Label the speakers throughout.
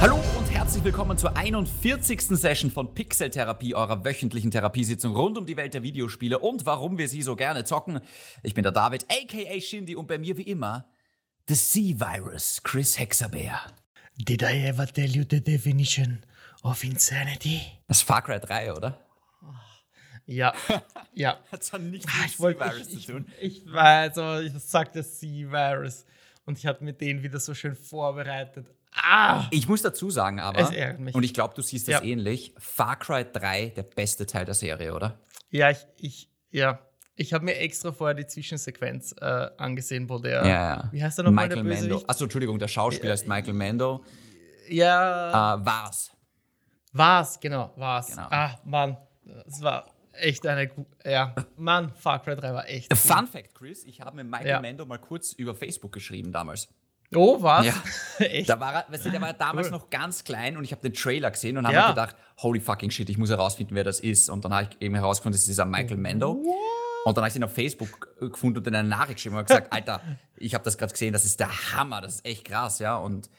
Speaker 1: Hallo und herzlich willkommen zur 41. Session von Pixel Therapie, eurer wöchentlichen Therapiesitzung rund um die Welt der Videospiele und warum wir sie so gerne zocken. Ich bin der David, aka Shindy, und bei mir wie immer The Sea Virus, Chris Hexabeer.
Speaker 2: Did I ever tell you the definition of insanity?
Speaker 1: Das ist Far Cry 3, oder?
Speaker 2: Ja, ja.
Speaker 1: Hat zwar nichts mit
Speaker 2: ich wollte,
Speaker 1: Virus
Speaker 2: ich, ich,
Speaker 1: zu tun.
Speaker 2: ich weiß, aber ich sagte C-Virus und ich hatte mir den wieder so schön vorbereitet. Ah!
Speaker 1: Ich muss dazu sagen, aber,
Speaker 2: Es ärgert mich.
Speaker 1: und ich glaube, du siehst das
Speaker 2: Ja.
Speaker 1: ähnlich, Far Cry 3 der beste Teil der Serie, oder?
Speaker 2: Ja, ich, ich, ja. Ich habe mir extra vorher die Zwischensequenz äh, angesehen, wo der,
Speaker 1: Ja, ja.
Speaker 2: wie heißt der nochmal,
Speaker 1: Michael
Speaker 2: der
Speaker 1: Mando. Achso, Entschuldigung, der Schauspieler ist Michael Mando.
Speaker 2: Ja,
Speaker 1: Äh, war's.
Speaker 2: war's, genau, war's.
Speaker 1: Genau.
Speaker 2: Ah, Mann, es war echt eine, ja, Mann, Far Cry 3 war echt cool.
Speaker 1: Fun Fact, Chris, ich habe mit Michael
Speaker 2: Ja.
Speaker 1: Mando mal kurz über Facebook geschrieben damals.
Speaker 2: Oh, was?
Speaker 1: Ja.
Speaker 2: echt?
Speaker 1: Da war er, weißt du, der war damals
Speaker 2: Cool.
Speaker 1: noch ganz klein und ich habe den Trailer gesehen und habe
Speaker 2: Ja.
Speaker 1: mir gedacht, holy fucking shit, ich muss herausfinden, wer das ist. Und dann habe ich eben herausgefunden, das ist dieser Michael Mando. Und dann habe ich ihn auf Facebook gefunden und in eine Nachricht geschrieben und gesagt, Alter, ich habe das gerade gesehen, das ist der Hammer, das ist echt krass, ja. Und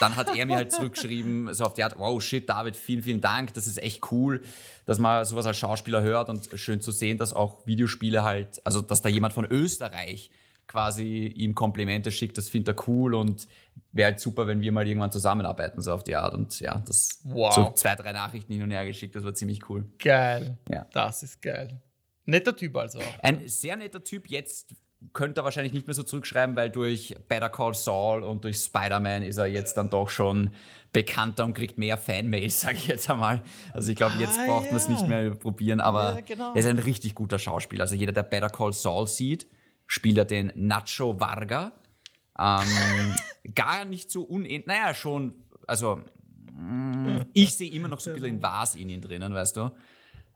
Speaker 1: dann hat er mir halt zurückgeschrieben, so auf die Art, wow, shit, David, vielen, vielen Dank, das ist echt cool, dass man sowas als Schauspieler hört und schön zu sehen, dass auch Videospiele halt, also dass da jemand von Österreich quasi ihm Komplimente schickt, das findet er cool und wäre halt super, wenn wir mal irgendwann zusammenarbeiten, so auf die Art. Und ja, das
Speaker 2: Wow.
Speaker 1: so zwei, drei Nachrichten hin und her geschickt, das war ziemlich cool.
Speaker 2: Geil.
Speaker 1: Ja.
Speaker 2: Das ist geil. Netter Typ also.
Speaker 1: Ein sehr netter Typ, jetzt könnte er wahrscheinlich nicht mehr so zurückschreiben, weil durch Better Call Saul und durch Spider-Man ist er jetzt dann doch schon bekannter und kriegt mehr Fanmails, sage ich jetzt einmal. Also ich glaube, jetzt
Speaker 2: Ah,
Speaker 1: braucht man es
Speaker 2: ja.
Speaker 1: nicht mehr probieren, aber
Speaker 2: Ja, genau.
Speaker 1: er ist ein richtig guter Schauspieler. Also jeder, der Better Call Saul sieht, spielt er den Nacho Varga. Ähm, gar nicht so unähnlich, naja, schon, also mm, ich sehe immer noch so ein bisschen den Was in ihn drinnen, weißt du.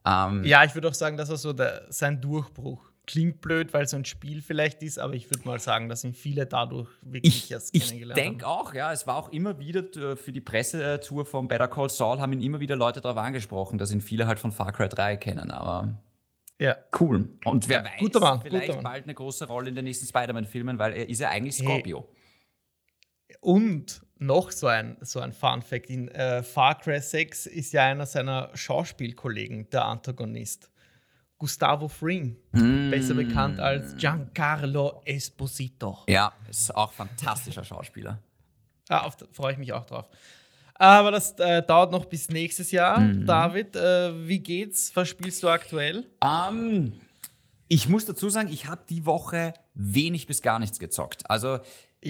Speaker 1: Ähm,
Speaker 2: Ja, ich würde auch sagen, das war so der, sein Durchbruch. Klingt blöd, weil so ein Spiel vielleicht ist, aber ich würde mal sagen, dass ihn viele dadurch wirklich
Speaker 1: Ich,
Speaker 2: erst
Speaker 1: ich
Speaker 2: kennengelernt
Speaker 1: denke
Speaker 2: haben.
Speaker 1: auch, ja, es war auch immer wieder äh, für die Pressetour von Better Call Saul haben ihn immer wieder Leute darauf angesprochen, dass ihn viele halt von Far Cry 3 kennen, aber
Speaker 2: Ja.
Speaker 1: cool. Und wer
Speaker 2: Ja,
Speaker 1: weiß,
Speaker 2: guter Mann,
Speaker 1: vielleicht
Speaker 2: guter Mann.
Speaker 1: bald eine große Rolle in den nächsten Spider-Man-Filmen, weil er ist ja eigentlich Scorpio.
Speaker 2: Und noch so ein, so ein Fun Fact: In äh, Far Cry 6 ist ja einer seiner Schauspielkollegen der Antagonist. Gustavo Fring,
Speaker 1: Mm.
Speaker 2: besser bekannt als Giancarlo Esposito.
Speaker 1: Ja, ist auch fantastischer Schauspieler.
Speaker 2: Ah, freue ich mich auch drauf. Aber das äh, dauert noch bis nächstes Jahr.
Speaker 1: Mhm.
Speaker 2: David, äh, wie geht's? Was spielst du aktuell?
Speaker 1: Ähm, ich muss dazu sagen, ich habe die Woche wenig bis gar nichts gezockt. Also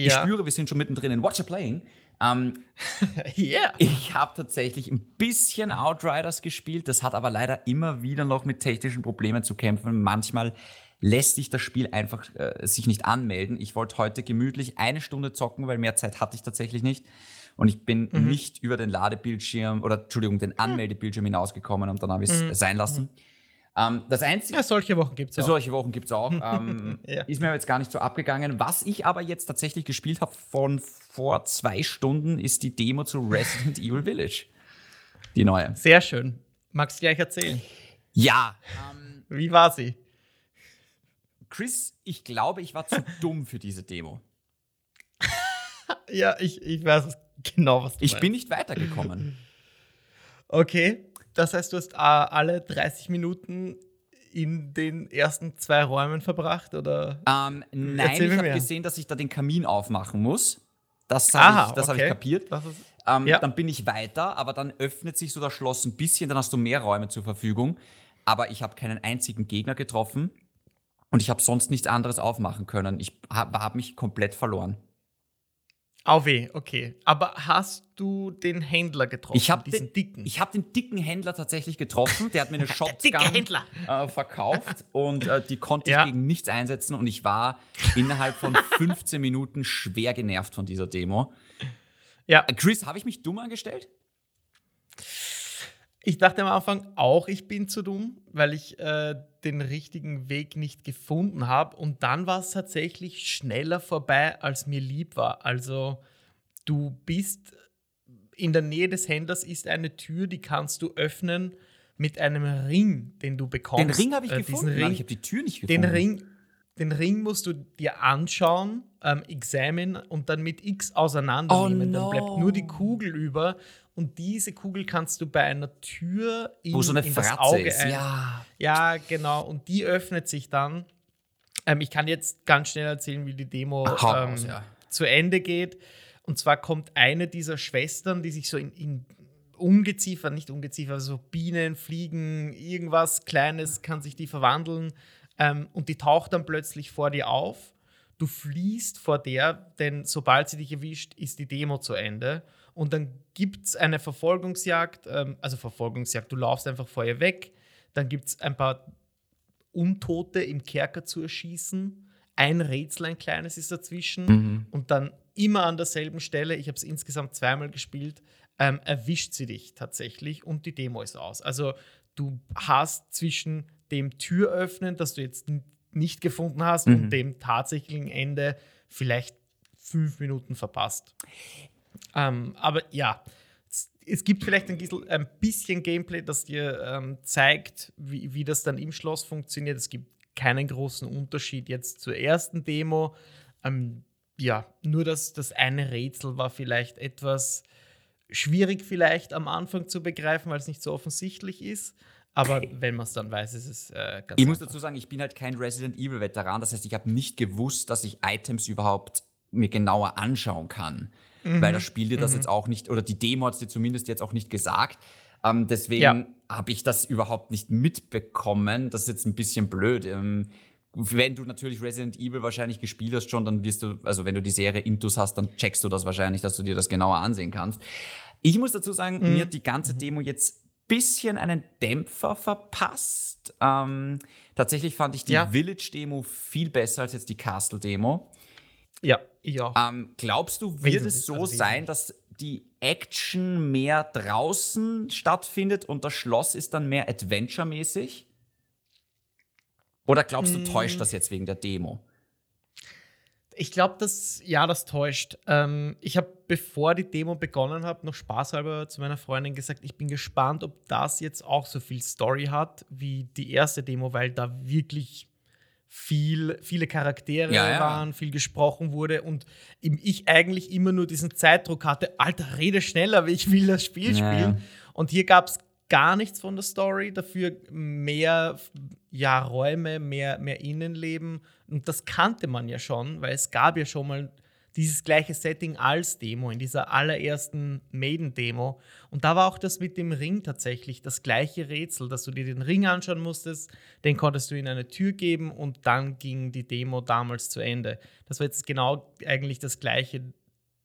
Speaker 1: ich
Speaker 2: Ja.
Speaker 1: spüre, wir sind schon mittendrin in Watcher Playing. Ähm,
Speaker 2: Yeah.
Speaker 1: Ich habe tatsächlich ein bisschen Outriders gespielt, das hat aber leider immer wieder noch mit technischen Problemen zu kämpfen. Manchmal lässt sich das Spiel einfach äh, sich nicht anmelden. Ich wollte heute gemütlich eine Stunde zocken, weil mehr Zeit hatte ich tatsächlich nicht. Und ich bin nicht über den Ladebildschirm oder Entschuldigung, den Anmeldebildschirm hinausgekommen und dann habe ich es sein lassen. Ähm, das Einzige,
Speaker 2: Ja, solche Wochen gibt es auch.
Speaker 1: solche Wochen gibt es auch. Ähm,
Speaker 2: Ja.
Speaker 1: Ist mir jetzt gar nicht so abgegangen. Was ich aber jetzt tatsächlich gespielt habe von vor zwei Stunden, ist die Demo zu Resident Evil Village. Die neue.
Speaker 2: Sehr schön. Magst du gleich erzählen?
Speaker 1: Ja. Ähm,
Speaker 2: Wie war sie?
Speaker 1: Chris, ich glaube, ich war zu dumm für diese Demo.
Speaker 2: Ja, ich, ich weiß genau, was du
Speaker 1: Ich
Speaker 2: meinst.
Speaker 1: bin nicht weitergekommen.
Speaker 2: Okay, das heißt, du hast äh, alle 30 Minuten in den ersten zwei Räumen verbracht, oder?
Speaker 1: Ähm, nein, ich habe gesehen, dass ich da den Kamin aufmachen muss. Das habe ich, das hab ich
Speaker 2: okay.
Speaker 1: kapiert. Ähm,
Speaker 2: Ja.
Speaker 1: Dann bin ich weiter, aber dann öffnet sich so das Schloss ein bisschen, dann hast du mehr Räume zur Verfügung. Aber ich habe keinen einzigen Gegner getroffen und ich habe sonst nichts anderes aufmachen können. Ich habe hab mich komplett verloren.
Speaker 2: Weh, okay. Aber hast du den Händler getroffen?
Speaker 1: Ich habe
Speaker 2: diesen
Speaker 1: den,
Speaker 2: dicken.
Speaker 1: Ich habe den dicken Händler tatsächlich getroffen. Der hat mir eine Shotgun äh, verkauft und äh, die konnte
Speaker 2: Ja.
Speaker 1: ich gegen nichts einsetzen und ich war innerhalb von 15 Minuten schwer genervt von dieser Demo.
Speaker 2: ja,
Speaker 1: Chris, habe ich mich dumm angestellt?
Speaker 2: Ich dachte am Anfang auch, ich bin zu dumm, weil ich äh, den richtigen Weg nicht gefunden habe. Und dann war es tatsächlich schneller vorbei, als mir lieb war. Also du bist in der Nähe des Händlers ist eine Tür, die kannst du öffnen mit einem Ring, den du bekommst.
Speaker 1: Den Ring habe ich
Speaker 2: Äh,
Speaker 1: gefunden,
Speaker 2: Ring,
Speaker 1: ich habe die Tür nicht
Speaker 2: den
Speaker 1: gefunden.
Speaker 2: Ring, den Ring musst du dir anschauen, ähm, examine und dann mit X auseinandernehmen.
Speaker 1: Oh no.
Speaker 2: Dann bleibt nur die Kugel über. Und diese Kugel kannst du bei einer Tür in,
Speaker 1: Wo so eine
Speaker 2: in das Auge
Speaker 1: ist.
Speaker 2: ein-
Speaker 1: Ja.
Speaker 2: ja, genau. Und die öffnet sich dann. Ähm, ich kann jetzt ganz schnell erzählen, wie die Demo
Speaker 1: Hau
Speaker 2: ähm,
Speaker 1: ja.
Speaker 2: zu Ende geht. Und zwar kommt eine dieser Schwestern, die sich so in, in Ungeziefer, nicht Ungeziefer, so Bienen, Fliegen, irgendwas Kleines kann sich die verwandeln. Ähm, und die taucht dann plötzlich vor dir auf. Du fliehst vor der, denn sobald sie dich erwischt, ist die Demo zu Ende. Und dann gibt es eine Verfolgungsjagd, ähm, also Verfolgungsjagd, du laufst einfach vor ihr weg. Dann gibt es ein paar Untote im Kerker zu erschießen. Ein Rätsel, ein kleines ist dazwischen.
Speaker 1: Mhm.
Speaker 2: Und dann immer an derselben Stelle, ich habe es insgesamt zweimal gespielt, ähm, erwischt sie dich tatsächlich und die Demo ist aus. Also du hast zwischen dem Türöffnen, das du jetzt nicht gefunden hast,
Speaker 1: Mhm.
Speaker 2: und dem tatsächlichen Ende vielleicht fünf Minuten verpasst. Ähm, aber ja, es, gibt vielleicht ein bisschen, ein bisschen Gameplay, das dir ähm, zeigt, wie, wie das dann im Schloss funktioniert. Es gibt keinen großen Unterschied jetzt zur ersten Demo. Ähm, ja, nur das, das eine Rätsel war vielleicht etwas schwierig vielleicht am Anfang zu begreifen, weil es nicht so offensichtlich ist. Aber wenn man es dann weiß, ist es äh, ganz
Speaker 1: Ich muss
Speaker 2: einfach.
Speaker 1: dazu sagen, ich bin halt kein Resident Evil Veteran. Das heißt, ich habe nicht gewusst, dass ich Items überhaupt mir genauer anschauen kann.
Speaker 2: Mhm.
Speaker 1: Weil das Spiel dir das jetzt auch nicht, oder die Demo hat es dir zumindest jetzt auch nicht gesagt. Ähm, deswegen
Speaker 2: Ja.
Speaker 1: habe ich das überhaupt nicht mitbekommen. Das ist jetzt ein bisschen blöd. Ähm, wenn du natürlich Resident Evil wahrscheinlich gespielt hast schon, dann wirst du, also wenn du die Serie Intus hast, dann checkst du das wahrscheinlich, dass du dir das genauer ansehen kannst. Ich muss dazu sagen,
Speaker 2: Mhm.
Speaker 1: mir hat die ganze Demo jetzt bisschen einen Dämpfer verpasst. Ähm, tatsächlich fand ich die
Speaker 2: Ja.
Speaker 1: Village-Demo viel besser als jetzt die Castle-Demo.
Speaker 2: Ja, auch.
Speaker 1: Ähm, glaubst du, wird es so
Speaker 2: also
Speaker 1: sein, dass die Action mehr draußen stattfindet und das Schloss ist dann mehr Adventure-mäßig? Oder glaubst
Speaker 2: Mm.
Speaker 1: du, täuscht das jetzt wegen der Demo?
Speaker 2: Ich glaube, dass ja, das täuscht. Ähm, ich habe, bevor die Demo begonnen hat, noch spaßhalber zu meiner Freundin gesagt, ich bin gespannt, ob das jetzt auch so viel Story hat wie die erste Demo, weil da wirklich viel, viele Charaktere
Speaker 1: Ja, ja.
Speaker 2: waren, viel gesprochen wurde und ich eigentlich immer nur diesen Zeitdruck hatte, Alter, rede schneller, weil ich will das Spiel
Speaker 1: Ja,
Speaker 2: spielen. Und hier gab es gar nichts von der Story, dafür mehr ja, Räume, mehr, mehr Innenleben. Und das kannte man ja schon, weil es gab ja schon mal dieses gleiche Setting als Demo in dieser allerersten Maiden-Demo. Und da war auch das mit dem Ring tatsächlich das gleiche Rätsel, dass du dir den Ring anschauen musstest, den konntest du in eine Tür geben und dann ging die Demo damals zu Ende. Das war jetzt genau eigentlich das gleiche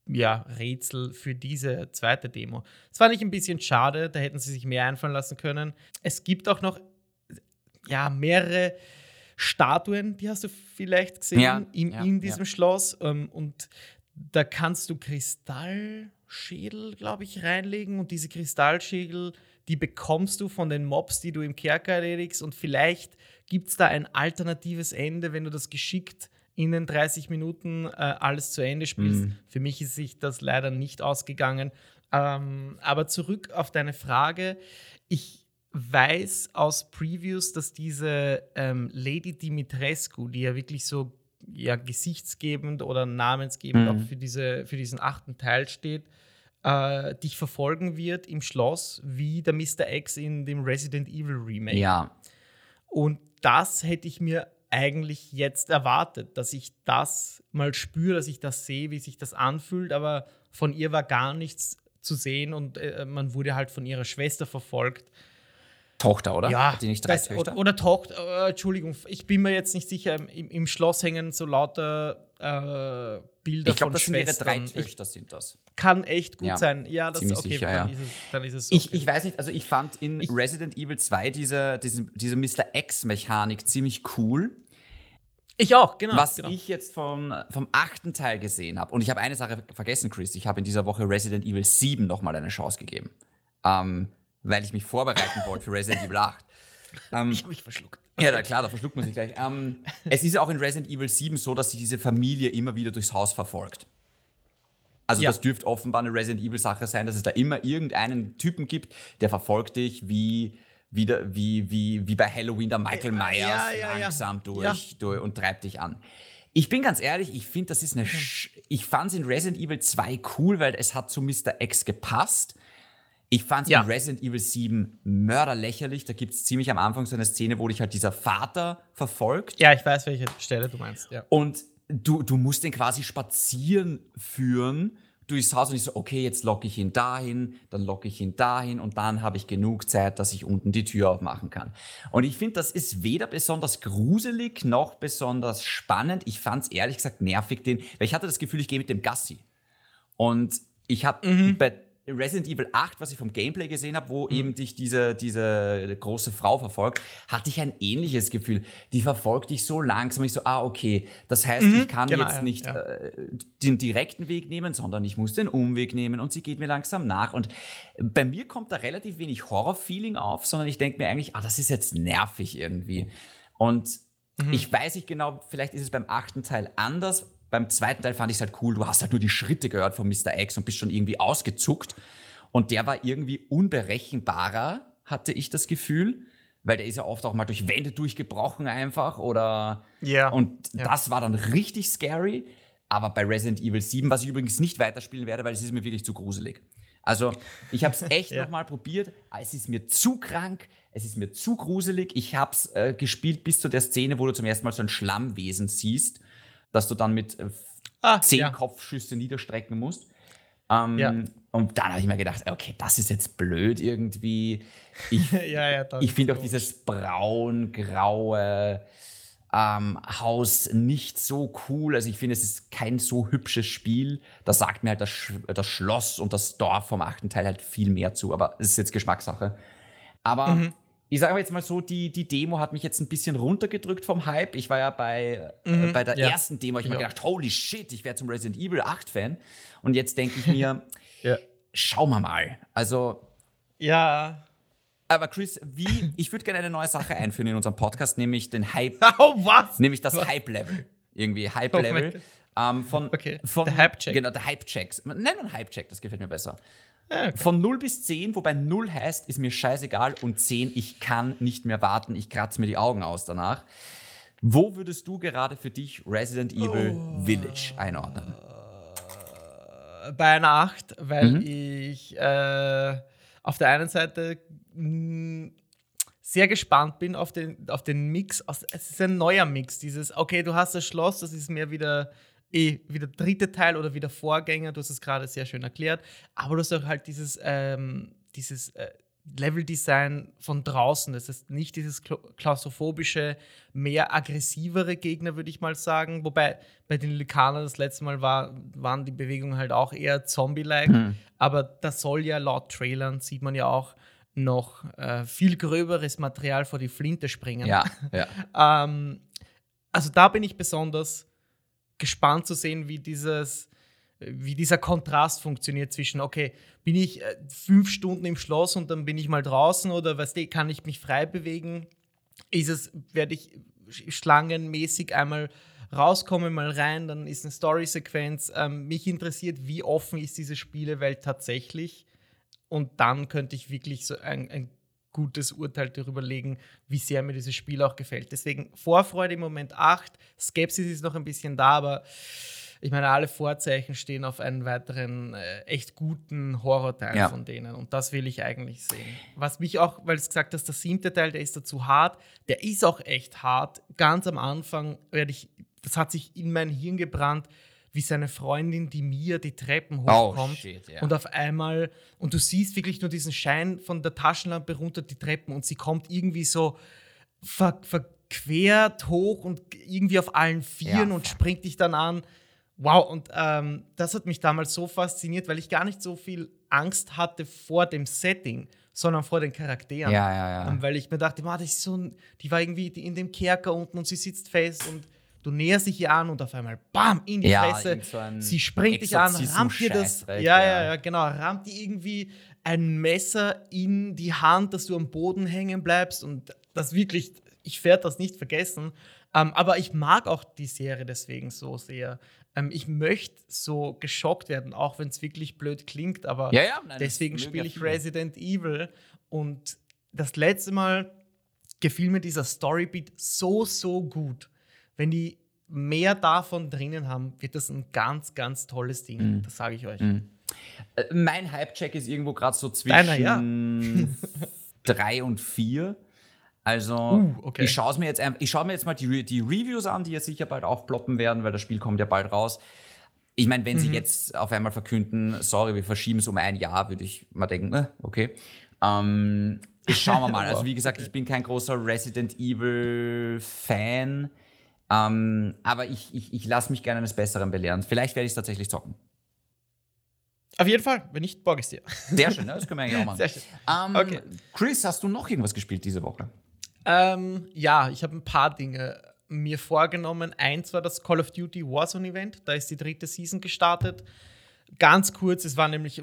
Speaker 2: ja, Rätsel für diese zweite Demo. Das fand ich ein bisschen schade, da hätten sie sich mehr einfallen lassen können. Es gibt auch noch ja, mehrere Statuen, die hast du vielleicht gesehen
Speaker 1: Ja,
Speaker 2: in,
Speaker 1: ja,
Speaker 2: in diesem
Speaker 1: ja.
Speaker 2: Schloss. Ähm, und da kannst du Kristallschädel, glaube ich, reinlegen. Und diese Kristallschädel, die bekommst du von den Mobs, die du im Kerker erledigst. Und vielleicht gibt es da ein alternatives Ende, wenn du das geschickt in den 30 Minuten äh, alles zu Ende spielst.
Speaker 1: Mhm.
Speaker 2: Für mich ist sich das leider nicht ausgegangen. Ähm, aber zurück auf deine Frage. Ich weiß aus Previews, dass diese ähm, Lady Dimitrescu, die ja wirklich so ja, gesichtsgebend oder namensgebend
Speaker 1: Mhm.
Speaker 2: auch für, diese, für diesen achten Teil steht, äh, dich verfolgen wird im Schloss, wie der Mr. X in dem Resident Evil Remake.
Speaker 1: Ja.
Speaker 2: Und das hätte ich mir eigentlich jetzt erwartet, dass ich das mal spüre, dass ich das sehe, wie sich das anfühlt, aber von ihr war gar nichts zu sehen und äh, man wurde halt von ihrer Schwester verfolgt.
Speaker 1: Tochter, oder?
Speaker 2: Ja,
Speaker 1: Hat die nicht drei Töchter?
Speaker 2: oder, oder Tochter, äh, Entschuldigung, ich bin mir jetzt nicht sicher, im, im Schloss hängen so lauter äh, Bilder
Speaker 1: ich glaube,
Speaker 2: von
Speaker 1: das sind ihre
Speaker 2: Schwestern.
Speaker 1: drei
Speaker 2: Ich,
Speaker 1: Töchter, sind das.
Speaker 2: kann echt gut
Speaker 1: Ja,
Speaker 2: sein. Ja, das
Speaker 1: ziemlich
Speaker 2: okay,
Speaker 1: sicher,
Speaker 2: dann,
Speaker 1: ja.
Speaker 2: ist es, dann ist es
Speaker 1: Ich,
Speaker 2: okay.
Speaker 1: ich weiß nicht, also ich fand in
Speaker 2: Ich-
Speaker 1: Resident Evil 2 diese, diese, diese Mr. X-Mechanik ziemlich cool.
Speaker 2: Ich auch, genau.
Speaker 1: Was
Speaker 2: genau.
Speaker 1: ich jetzt vom, vom achten Teil gesehen habe, und ich habe eine Sache vergessen, Chris, ich habe in dieser Woche Resident Evil 7 nochmal eine Chance gegeben. Ähm, weil ich mich vorbereiten wollte für Resident Evil 8. Ähm,
Speaker 2: ich habe mich verschluckt.
Speaker 1: ja, da, klar, da verschluckt man sich gleich. Ähm, es ist ja auch in Resident Evil 7 so, dass sich diese Familie immer wieder durchs Haus verfolgt. Also
Speaker 2: Ja.
Speaker 1: das dürfte offenbar eine Resident Evil Sache sein, dass es da immer irgendeinen Typen gibt, der verfolgt dich wie wieder wie, wie, wie bei Halloween der Michael Myers
Speaker 2: ja, ja,
Speaker 1: langsam durch, durch und treibt dich an. Ich bin ganz ehrlich, ich finde, das ist eine. Sch ich fand es in Resident Evil 2 cool, weil es hat zu Mr. X gepasst. Ich fand es
Speaker 2: Ja.
Speaker 1: in Resident Evil 7 mörderlächerlich. Da gibt es ziemlich am Anfang so eine Szene, wo dich halt dieser Vater verfolgt.
Speaker 2: Ja, ich weiß, welche Stelle du meinst. Ja.
Speaker 1: Und du, du musst den quasi spazieren führen durchs Haus und ich so, okay, jetzt locke ich ihn dahin, dann locke ich ihn dahin und dann habe ich genug Zeit, dass ich unten die Tür aufmachen kann. Und ich finde, das ist weder besonders gruselig noch besonders spannend. Ich fand es ehrlich gesagt nervig, den, weil ich hatte das Gefühl, ich gehe mit dem Gassi. Und ich habe bei Resident Evil 8, was ich vom Gameplay gesehen habe, wo eben dich diese, diese große Frau verfolgt, hatte ich ein ähnliches Gefühl. Die verfolgt dich so langsam. Ich so, ah, okay. Das heißt, ich kann
Speaker 2: genau,
Speaker 1: jetzt
Speaker 2: ja,
Speaker 1: nicht
Speaker 2: ja.
Speaker 1: äh, den direkten Weg nehmen, sondern ich muss den Umweg nehmen und sie geht mir langsam nach. Und bei mir kommt da relativ wenig Horror-Feeling auf, sondern ich denke mir eigentlich, ah, das ist jetzt nervig irgendwie. Und
Speaker 2: Mhm.
Speaker 1: ich weiß nicht genau, vielleicht ist es beim achten Teil anders. Beim zweiten Teil fand ich es halt cool. Du hast halt nur die Schritte gehört von Mr. X und bist schon irgendwie ausgezuckt. Und der war irgendwie unberechenbarer, hatte ich das Gefühl. Weil der ist ja oft auch mal durch Wände durchgebrochen einfach oder.
Speaker 2: Ja.
Speaker 1: Und
Speaker 2: Ja.
Speaker 1: das war dann richtig scary. Aber bei Resident Evil 7, was ich übrigens nicht weiterspielen werde, weil es ist mir wirklich zu gruselig. Also, ich habe es echt
Speaker 2: Ja.
Speaker 1: noch mal probiert. Es ist mir zu krank, es ist mir zu gruselig. Ich habe es äh, gespielt bis zu der Szene, wo du zum ersten Mal so ein Schlammwesen siehst, dass du dann mit äh,
Speaker 2: Ah,
Speaker 1: zehn
Speaker 2: ja.
Speaker 1: Kopfschüsse niederstrecken musst. Ähm,
Speaker 2: Ja.
Speaker 1: Und dann habe ich mir gedacht, okay, das ist jetzt blöd irgendwie. Ich,
Speaker 2: ja,
Speaker 1: ich finde auch dieses braun-graue ähm, Haus nicht so cool. Also ich finde, es ist kein so hübsches Spiel. Da sagt mir halt das, Sch das Schloss und das Dorf vom achten Teil halt viel mehr zu. Aber es ist jetzt Geschmackssache. Aber
Speaker 2: Mhm.
Speaker 1: Ich sage jetzt mal so, die, die Demo hat mich jetzt ein bisschen runtergedrückt vom Hype. Ich war ja bei, äh, bei der
Speaker 2: Mhm. ja.
Speaker 1: ersten Demo, ich habe mir
Speaker 2: Ja.
Speaker 1: gedacht, holy shit, ich werde zum Resident Evil 8 Fan. Und jetzt denke ich mir,
Speaker 2: Ja.
Speaker 1: schauen wir mal. Also
Speaker 2: Ja.
Speaker 1: aber Chris, wie, ich würde gerne eine neue Sache einführen in unserem Podcast, nämlich den Hype,
Speaker 2: Oh, was?
Speaker 1: nämlich das Hype-Level. Irgendwie Hype-Level. ähm, von,
Speaker 2: Okay,
Speaker 1: von,
Speaker 2: der Hype-Check.
Speaker 1: Genau, der Hype-Checks. Nenn einen Hype-Check, das gefällt mir besser.
Speaker 2: Okay.
Speaker 1: Von 0 bis 10, wobei 0 heißt, ist mir scheißegal und 10, ich kann nicht mehr warten, ich kratze mir die Augen aus danach. Wo würdest du gerade für dich Resident Evil
Speaker 2: Oh.
Speaker 1: Village einordnen?
Speaker 2: bei einer 8, weil
Speaker 1: Mhm.
Speaker 2: ich äh, auf der einen Seite mh, sehr gespannt bin auf den, auf den Mix. Es ist ein neuer Mix. Dieses, okay, du hast das Schloss, das ist mehr wieder eh wieder dritte Teil oder wieder Vorgänger, du hast es gerade sehr schön erklärt, aber du hast auch halt dieses, ähm, dieses äh, Leveldesign von draußen. Das ist nicht dieses klau- klaustrophobische, mehr aggressivere Gegner, würde ich mal sagen. Wobei bei den Lykanern das letzte Mal war, waren die Bewegungen halt auch eher Zombie-like.
Speaker 1: Hm.
Speaker 2: Aber das soll ja laut Trailern, sieht man ja auch, noch äh, viel gröberes Material vor die Flinte springen.
Speaker 1: Ja, ja.
Speaker 2: Ähm, also da bin ich besonders gespannt zu sehen, wie dieses, wie dieser Kontrast funktioniert zwischen, okay, bin ich äh, fünf Stunden im Schloss und dann bin ich mal draußen oder weißt du, kann ich mich frei bewegen? Ist es, werde ich sch- schlangenmäßig einmal rauskommen, mal rein, dann ist eine Story-Sequenz. Ähm, mich interessiert, wie offen ist diese Spielewelt tatsächlich? Und dann könnte ich wirklich so ein, ein gutes Urteil darüber legen, wie sehr mir dieses Spiel auch gefällt. Deswegen Vorfreude im Moment 8, Skepsis ist noch ein bisschen da, aber ich meine, alle Vorzeichen stehen auf einen weiteren äh, echt guten Horrorteil
Speaker 1: Ja.
Speaker 2: von denen. Und das will ich eigentlich sehen. Was mich auch, weil du gesagt hast, der siebte Teil, der ist dazu hart, der ist auch echt hart. Ganz am Anfang werde ich, das hat sich in mein Hirn gebrannt, wie seine Freundin, die Mia, die Treppen
Speaker 1: Oh,
Speaker 2: hochkommt.
Speaker 1: shit, ja.
Speaker 2: Und auf einmal, und du siehst wirklich nur diesen Schein von der Taschenlampe runter die Treppen und sie kommt irgendwie so ver verquert hoch und irgendwie auf allen Vieren
Speaker 1: Ja,
Speaker 2: und springt dich dann an. Wow, und ähm, das hat mich damals so fasziniert, weil ich gar nicht so viel Angst hatte vor dem Setting, sondern vor den Charakteren.
Speaker 1: Ja, ja, ja.
Speaker 2: Ähm, weil ich mir dachte, "Ma, das ist so ein, die war irgendwie in dem Kerker unten und sie sitzt fest und du näherst dich ihr an und auf einmal BAM in die
Speaker 1: Ja,
Speaker 2: Fresse.
Speaker 1: so
Speaker 2: sie springt dich an, rammt dir das. Ja,
Speaker 1: ja.
Speaker 2: ja, genau. Rammt dir irgendwie ein Messer in die Hand, dass du am Boden hängen bleibst und das wirklich, ich werde das nicht vergessen. Ähm, aber ich mag auch die Serie deswegen so sehr. Ähm, ich möchte so geschockt werden, auch wenn es wirklich blöd klingt, aber
Speaker 1: Ja, ja, nein,
Speaker 2: deswegen spiele ich. Resident Evil und das letzte Mal gefiel mir dieser Storybeat so, so gut. Wenn die mehr davon drinnen haben, wird das ein ganz, ganz tolles Ding.
Speaker 1: Mhm.
Speaker 2: Das sage ich euch.
Speaker 1: Mhm. Äh, mein Hype-Check ist irgendwo gerade so
Speaker 2: ja.
Speaker 1: zwischen drei und vier. Also,
Speaker 2: Uh, okay.
Speaker 1: ich schaue mir jetzt ein- ich schaue mir jetzt mal die, die Reviews an, die ja sicher bald aufploppen werden, weil das Spiel kommt ja bald raus. Ich meine, wenn sie
Speaker 2: Mhm.
Speaker 1: jetzt auf einmal verkünden, sorry, wir verschieben es um ein Jahr, würde ich mal denken, äh, okay. Ähm, ich schauen wir mal. Also, wie gesagt, ich bin kein großer Resident Evil-Fan. Ähm, aber ich, ich, ich lasse mich gerne eines Besseren belehren. Vielleicht werde ich es tatsächlich zocken.
Speaker 2: Auf jeden Fall, wenn nicht, borg ich dir.
Speaker 1: Sehr schön, ne? das können wir eigentlich auch machen.
Speaker 2: Sehr schön.
Speaker 1: Ähm,
Speaker 2: Okay.
Speaker 1: Chris, hast du noch irgendwas gespielt diese Woche?
Speaker 2: Ähm, ja, ich habe ein paar Dinge mir vorgenommen. Eins war das Call of Duty Warzone Event. Da ist die dritte Season gestartet. Ganz kurz, es war nämlich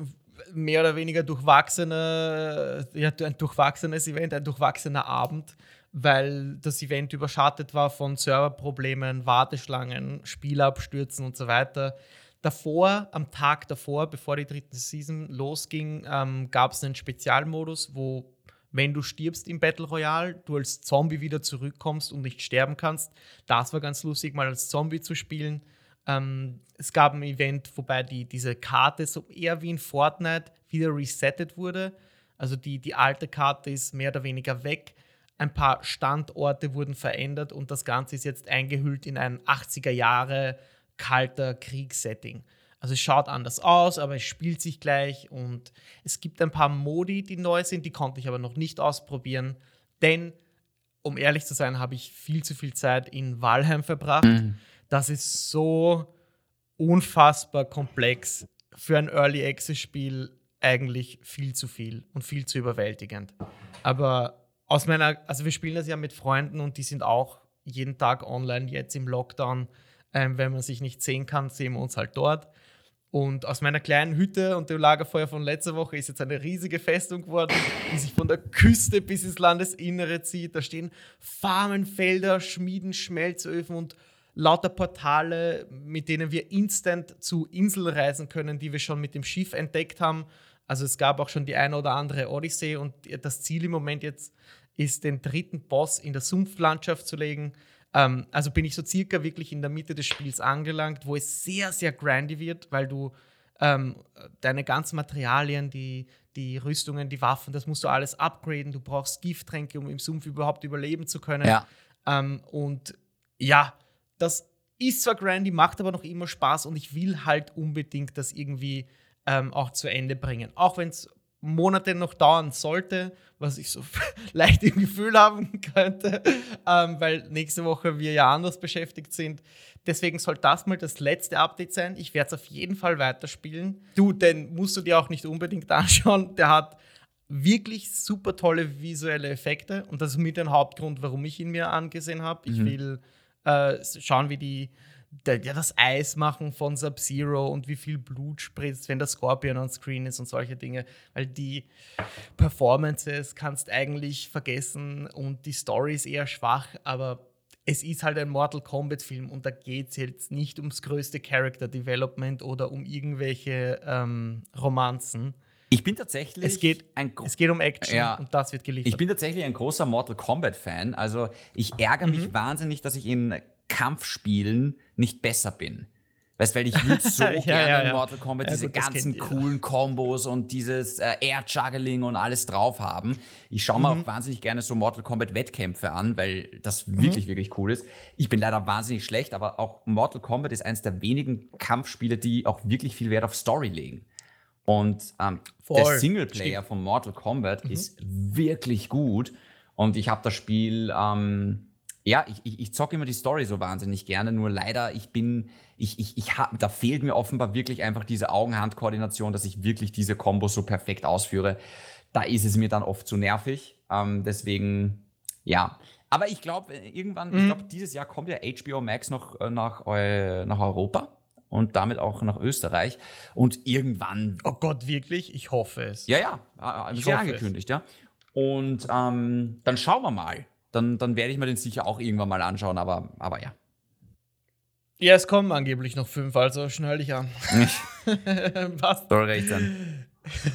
Speaker 2: mehr oder weniger durchwachsene, ja, ein durchwachsenes Event, ein durchwachsener Abend, weil das Event überschattet war von Serverproblemen, Warteschlangen, Spielabstürzen und so weiter. Davor, am Tag davor, bevor die dritte Season losging, ähm, gab es einen Spezialmodus, wo wenn du stirbst im Battle Royale, du als Zombie wieder zurückkommst und nicht sterben kannst. Das war ganz lustig, mal als Zombie zu spielen. Ähm, es gab ein Event, wobei die, diese Karte so eher wie in Fortnite wieder resettet wurde. Also die, die alte Karte ist mehr oder weniger weg. Ein paar Standorte wurden verändert und das Ganze ist jetzt eingehüllt in ein 80er Jahre kalter Kriegssetting. Also es schaut anders aus, aber es spielt sich gleich und es gibt ein paar Modi, die neu sind, die konnte ich aber noch nicht ausprobieren, denn um ehrlich zu sein, habe ich viel zu viel Zeit in Valheim verbracht. Das ist so unfassbar komplex für ein Early Access Spiel eigentlich viel zu viel und viel zu überwältigend. Aber aus meiner, also wir spielen das ja mit Freunden und die sind auch jeden Tag online jetzt im Lockdown. Ähm, wenn man sich nicht sehen kann, sehen wir uns halt dort. Und aus meiner kleinen Hütte und dem Lagerfeuer von letzter Woche ist jetzt eine riesige Festung geworden, die sich von der Küste bis ins Landesinnere zieht. Da stehen Farmen, Felder, Schmieden, Schmelzöfen und lauter Portale, mit denen wir instant zu Inseln reisen können, die wir schon mit dem Schiff entdeckt haben. Also es gab auch schon die eine oder andere Odyssee und das Ziel im Moment jetzt ist, den dritten Boss in der Sumpflandschaft zu legen. Ähm, also bin ich so circa wirklich in der Mitte des Spiels angelangt, wo es sehr, sehr grindy wird, weil du ähm, deine ganzen Materialien, die, die Rüstungen, die Waffen, das musst du alles upgraden. Du brauchst Gifttränke, um im Sumpf überhaupt überleben zu können.
Speaker 1: Ja.
Speaker 2: Ähm, und ja, das ist zwar grindy, macht aber noch immer Spaß und ich will halt unbedingt das irgendwie ähm, auch zu Ende bringen. Auch wenn es Monate noch dauern sollte, was ich so leicht im Gefühl haben könnte, ähm, weil nächste Woche wir ja anders beschäftigt sind. Deswegen soll das mal das letzte Update sein. Ich werde es auf jeden Fall weiterspielen. Du, den musst du dir auch nicht unbedingt anschauen. Der hat wirklich super tolle visuelle Effekte und das ist mit ein Hauptgrund, warum ich ihn mir angesehen habe. Ich
Speaker 1: Mhm.
Speaker 2: will äh, schauen, wie die ja, das Eis machen von Sub-Zero und wie viel Blut spritzt, wenn der Scorpion on Screen ist und solche Dinge. Weil die Performances kannst eigentlich vergessen und die Story ist eher schwach, aber es ist halt ein Mortal Kombat-Film und da geht es jetzt nicht ums größte Character Development oder um irgendwelche ähm, Romanzen.
Speaker 1: Ich bin tatsächlich
Speaker 2: Es geht,
Speaker 1: ein
Speaker 2: es geht um Action
Speaker 1: Ja.
Speaker 2: und das wird geliefert.
Speaker 1: Ich bin tatsächlich ein großer Mortal Kombat-Fan. Also ich ärgere
Speaker 2: Mhm.
Speaker 1: mich wahnsinnig, dass ich in Kampfspielen nicht besser bin. Weißt weil ich würde so
Speaker 2: Ja,
Speaker 1: gerne
Speaker 2: ja,
Speaker 1: in
Speaker 2: ja.
Speaker 1: Mortal Kombat
Speaker 2: Ja,
Speaker 1: diese
Speaker 2: gut,
Speaker 1: ganzen coolen Kombos und dieses äh, Air-Juggling und alles drauf haben. Ich schaue
Speaker 2: Mhm.
Speaker 1: mir auch wahnsinnig gerne so Mortal Kombat-Wettkämpfe an, weil das wirklich, wirklich cool ist. Ich bin leider wahnsinnig schlecht, aber auch Mortal Kombat ist eines der wenigen Kampfspiele, die auch wirklich viel Wert auf Story legen. Und ähm, der. Singleplayer von Mortal Kombat ist wirklich gut. Und ich habe das Spiel, ähm, ja, ich, ich, ich zocke immer die Story so wahnsinnig gerne. Nur leider, ich bin, ich, ich, ich hab, da fehlt mir offenbar wirklich einfach diese Augen-Hand-Koordination, dass ich wirklich diese Kombos so perfekt ausführe. Da ist es mir dann oft zu nervig. Ähm, deswegen, ja. Aber ich glaube, irgendwann, ich glaube, dieses Jahr kommt ja HBO Max noch äh, nach, nach Europa und damit auch nach Österreich. Und irgendwann
Speaker 2: oh Gott, wirklich? Ich hoffe es.
Speaker 1: ja, ja, äh,
Speaker 2: Ich hoffe es.
Speaker 1: angekündigt, ja. Und ähm, dann schauen wir mal. Dann, dann werde ich mir den sicher auch irgendwann mal anschauen, aber, aber ja.
Speaker 2: Ja, es kommen angeblich noch fünf, also schnall dich an. Passt.
Speaker 1: Soll recht sein.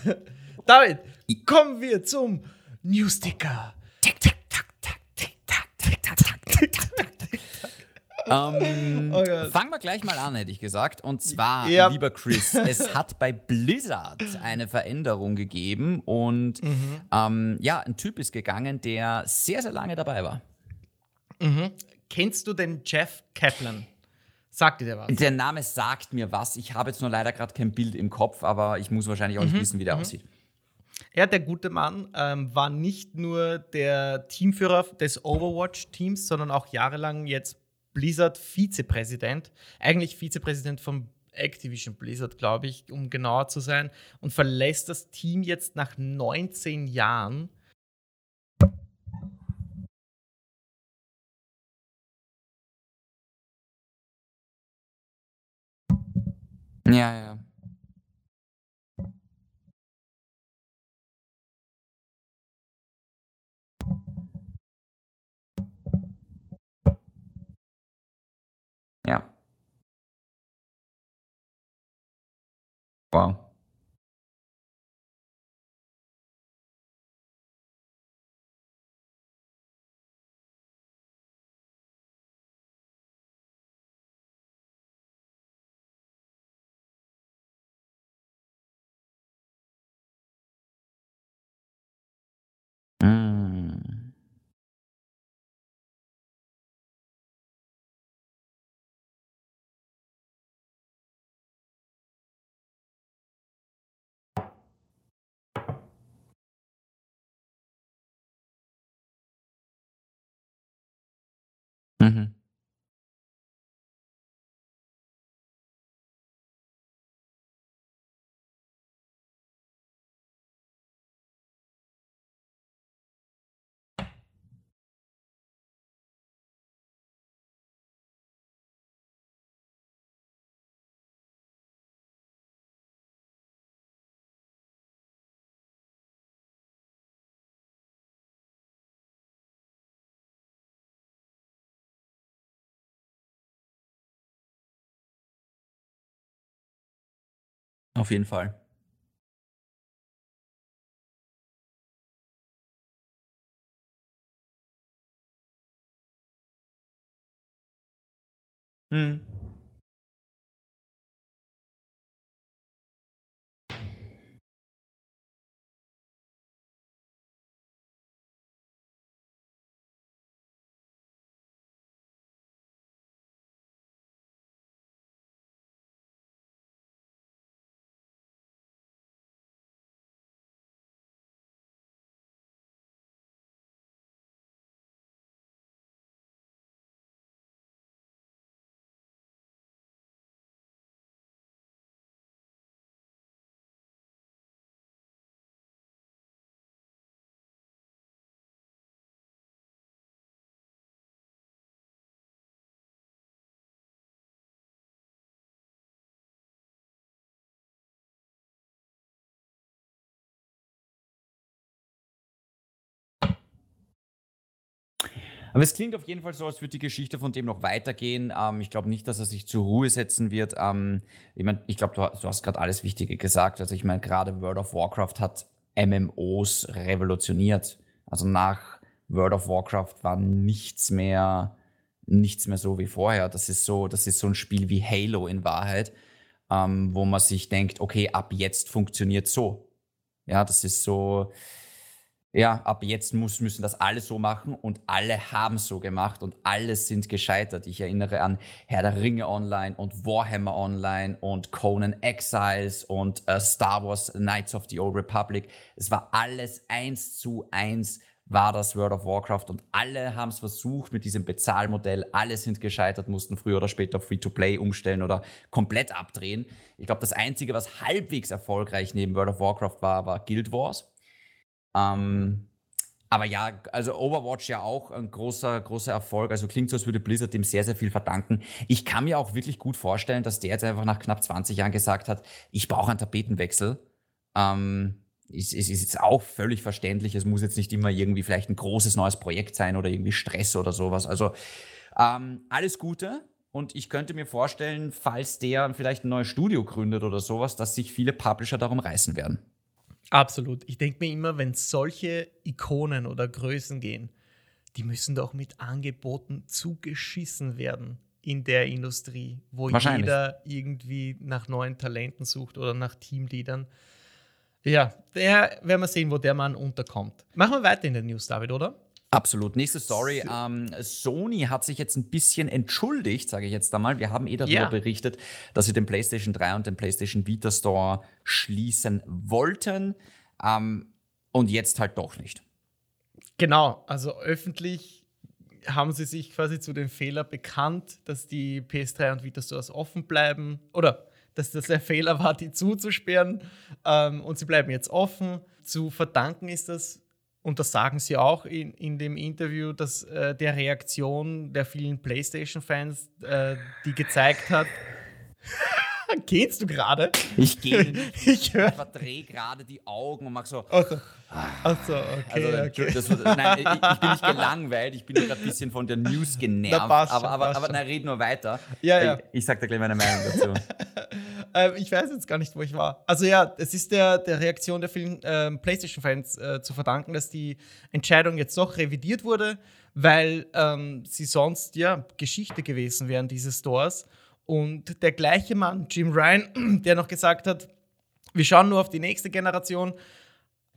Speaker 2: David, kommen wir zum Newsticker.
Speaker 1: Tick, tick, tack, tack, tick, tack, tick, tack, tack, tick, tack, tack, tick, tack. Ähm,
Speaker 2: Oh
Speaker 1: fangen wir gleich mal an, hätte ich gesagt. Und zwar,
Speaker 2: Ja.
Speaker 1: lieber Chris, es hat bei Blizzard eine Veränderung gegeben und
Speaker 2: Mhm.
Speaker 1: ähm, ja, ein Typ ist gegangen, der sehr, sehr lange dabei war.
Speaker 2: Kennst du den Jeff Kaplan? Sagt dir der was?
Speaker 1: Der Name sagt mir was. Ich habe jetzt nur leider gerade kein Bild im Kopf, aber ich muss wahrscheinlich auch nicht wissen, wie der aussieht.
Speaker 2: Ja, der gute Mann ähm, war nicht nur der Teamführer des Overwatch-Teams, sondern auch jahrelang jetzt Blizzard-Vizepräsident. Eigentlich Vizepräsident von Activision Blizzard, glaube ich, um genauer zu sein. Und verlässt das Team jetzt nach 19 Jahren.
Speaker 1: Ja, ja. Wow. Auf jeden Fall. Mhm. Aber es klingt auf jeden Fall so, als würde die Geschichte von dem noch weitergehen. Ähm, ich glaube nicht, dass er sich zur Ruhe setzen wird. Ähm, ich meine, ich glaube, du, hast- du hast gerade alles Wichtige gesagt. Also ich meine, gerade World of Warcraft hat MMOs revolutioniert. Also nach World of Warcraft war nichts mehr, nichts mehr so wie vorher. Das ist so, das ist so ein Spiel wie Halo in Wahrheit, ähm, wo man sich denkt, okay, ab jetzt funktioniert so. Ja, das ist so, ja, ab jetzt muss, müssen das alle so machen und alle haben so gemacht und alle sind gescheitert. Ich erinnere an Herr der Ringe Online und Warhammer Online und Conan Exiles und äh, Star Wars Knights of the Old Republic. Es war alles eins zu eins war das World of Warcraft und alle haben es versucht mit diesem Bezahlmodell. Alle sind gescheitert, mussten früher oder später Free-to-Play umstellen oder komplett abdrehen. Ich glaube, das Einzige, was halbwegs erfolgreich neben World of Warcraft war, war Guild Wars. Ähm, aber ja, also Overwatch ja auch ein großer, großer Erfolg. Also klingt so, als würde Blizzard dem sehr, sehr viel verdanken. Ich kann mir auch wirklich gut vorstellen, dass der jetzt einfach nach knapp 20 Jahren gesagt hat, ich brauche einen Tapetenwechsel. Ähm, ist, ist, ist jetzt auch völlig verständlich. Es muss jetzt nicht immer irgendwie vielleicht ein großes neues Projekt sein oder irgendwie Stress oder sowas. Also ähm, alles Gute. Und ich könnte mir vorstellen, falls der vielleicht ein neues Studio gründet oder sowas, dass sich viele Publisher darum reißen werden.
Speaker 2: Absolut. Ich denke mir immer, wenn solche Ikonen oder Größen gehen, die müssen doch mit Angeboten zugeschissen werden in der Industrie, wo jeder irgendwie nach neuen Talenten sucht oder nach Teamleadern. Ja, der werden wir sehen, wo der Mann unterkommt. Machen wir weiter in der News, David, oder?
Speaker 1: Absolut. Nächste Story. Ähm, Sony hat sich jetzt ein bisschen entschuldigt, sage ich jetzt einmal. Wir haben eh darüber
Speaker 2: Ja.
Speaker 1: berichtet, dass sie den PlayStation 3 und den PlayStation Vita Store schließen wollten. Ähm, und jetzt halt doch nicht.
Speaker 2: Genau, also öffentlich haben sie sich quasi zu dem Fehler bekannt, dass die PS3 und Vita Stores offen bleiben oder dass das ein Fehler war, die zuzusperren ähm, und sie bleiben jetzt offen. Zu verdanken ist das, und das sagen sie auch in, in dem Interview, dass äh, der Reaktion der vielen PlayStation-Fans, äh, die gezeigt hat, Gehst du gerade?
Speaker 1: Ich gehe,
Speaker 2: Ich höre.
Speaker 1: verdrehe gerade die Augen und mach so.
Speaker 2: Achso, Achso, okay,
Speaker 1: Also,
Speaker 2: okay.
Speaker 1: Das, nein, ich, ich bin nicht gelangweilt, ich bin gerade ein bisschen von der News genervt.
Speaker 2: Na,
Speaker 1: aber
Speaker 2: schon,
Speaker 1: aber, aber
Speaker 2: schon.
Speaker 1: nein, red nur weiter.
Speaker 2: Ja, ja.
Speaker 1: Ich, ich sag da gleich meine Meinung dazu.
Speaker 2: Ähm, ich weiß jetzt gar nicht, wo ich war. Also ja, es ist der, der Reaktion der vielen ähm, PlayStation-Fans äh, zu verdanken, dass die Entscheidung jetzt doch revidiert wurde, weil ähm, sie sonst ja Geschichte gewesen wären, diese Stores. Und der gleiche Mann, Jim Ryan, der noch gesagt hat, wir schauen nur auf die nächste Generation,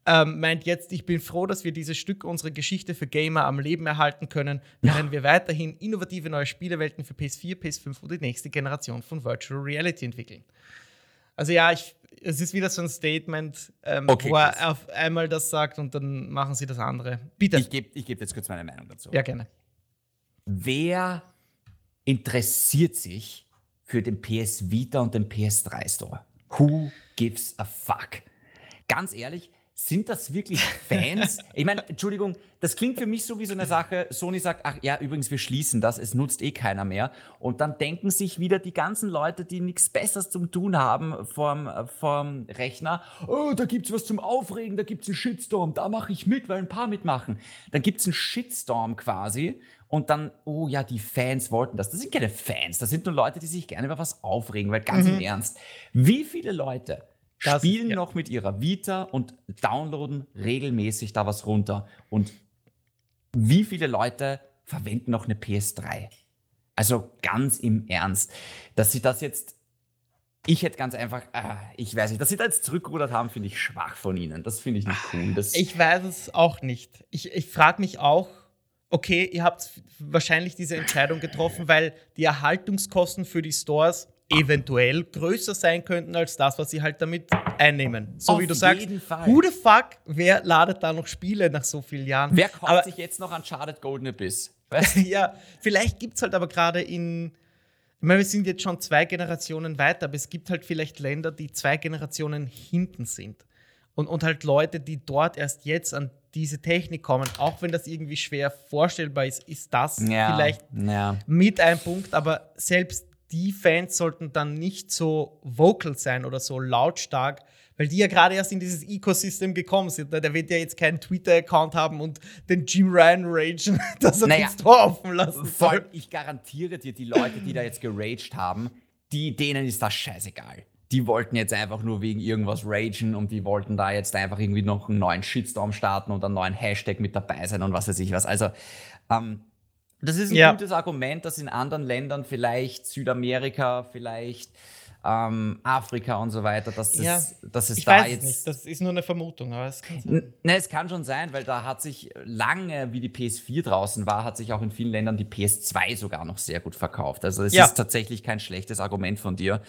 Speaker 2: ähm, meint jetzt, ich bin froh, dass wir dieses Stück unserer Geschichte für Gamer am Leben erhalten können, während wir weiterhin innovative neue Spielewelten für PS4, PS5 und die nächste Generation von Virtual Reality entwickeln. Also ja, ich, es ist wieder so ein Statement, ähm,
Speaker 1: Okay,
Speaker 2: wo er
Speaker 1: krass.
Speaker 2: auf einmal das sagt und dann machen sie das andere. Bitte.
Speaker 1: Ich gebe ich geb jetzt kurz meine Meinung dazu.
Speaker 2: ja, gerne.
Speaker 1: Wer interessiert sich für den PS Vita und den PS3 Store? Who gives a fuck? Ganz ehrlich, sind das wirklich Fans? ich meine, Entschuldigung, das klingt für mich so wie so eine Sache, Sony sagt, ach ja, übrigens, wir schließen das, es nutzt eh keiner mehr. Und dann denken sich wieder die ganzen Leute, die nichts Besseres zum tun haben vorm, vorm Rechner, oh, da gibt's was zum Aufregen, da gibt's einen Shitstorm, da mache ich mit, weil ein paar mitmachen. Dann gibt's einen Shitstorm quasi und dann, oh ja, die Fans wollten das. Das sind keine Fans, das sind nur Leute, die sich gerne über was aufregen, weil ganz im Ernst, wie viele Leute
Speaker 2: Das-
Speaker 1: spielen
Speaker 2: ja.
Speaker 1: noch mit ihrer Vita und downloaden regelmäßig da was runter? Und wie viele Leute verwenden noch eine PS3? Also ganz im Ernst, dass sie das jetzt, ich hätte ganz einfach, ah, ich weiß nicht, dass sie da jetzt zurückgerudert haben, finde ich schwach von ihnen. Das finde ich nicht cool. Das,
Speaker 2: Ich weiß es auch nicht. Ich, ich frage mich auch, okay, ihr habt wahrscheinlich diese Entscheidung getroffen, weil die Erhaltungskosten für die Stores eventuell größer sein könnten als das, was sie halt damit einnehmen. So
Speaker 1: Auf
Speaker 2: wie du sagst,
Speaker 1: jeden Fall.
Speaker 2: who the fuck, wer ladet da noch Spiele nach so vielen Jahren?
Speaker 1: wer kauft
Speaker 2: aber,
Speaker 1: sich jetzt noch Uncharted Golden Abyss?
Speaker 2: Ja, vielleicht gibt es halt aber gerade in. Ich meine, wir sind jetzt schon zwei Generationen weiter, aber es gibt halt vielleicht Länder, die zwei Generationen hinten sind. Und, und halt Leute, die dort erst jetzt an diese Technik kommen, auch wenn das irgendwie schwer vorstellbar ist, ist das
Speaker 1: Ja,
Speaker 2: vielleicht
Speaker 1: ja.
Speaker 2: mit ein Punkt, aber selbst die Fans sollten dann nicht so vocal sein oder so lautstark, weil die ja gerade erst in dieses Ecosystem gekommen sind. ne? Der wird ja jetzt keinen Twitter-Account haben und den Jim Ryan ragen, dass er
Speaker 1: Naja,
Speaker 2: den Store offen lassen soll.
Speaker 1: ich garantiere dir, die Leute, die da jetzt geraged haben, die, denen ist das scheißegal. Die wollten jetzt einfach nur wegen irgendwas ragen und die wollten da jetzt einfach irgendwie noch einen neuen Shitstorm starten und einen neuen Hashtag mit dabei sein und was weiß ich was. Also, ähm, das ist ein
Speaker 2: Ja.
Speaker 1: gutes Argument, dass in anderen Ländern, vielleicht Südamerika, vielleicht ähm, Afrika und so weiter, dass es,
Speaker 2: Ja,
Speaker 1: dass es
Speaker 2: Ich
Speaker 1: da
Speaker 2: weiß es
Speaker 1: jetzt
Speaker 2: nicht, das ist nur eine Vermutung, aber es kann sein.
Speaker 1: Ne, es kann schon sein, weil da hat sich lange, wie die PS4 draußen war, hat sich auch in vielen Ländern die PS2 sogar noch sehr gut verkauft. Also es
Speaker 2: Ja.
Speaker 1: ist tatsächlich kein schlechtes Argument von dir.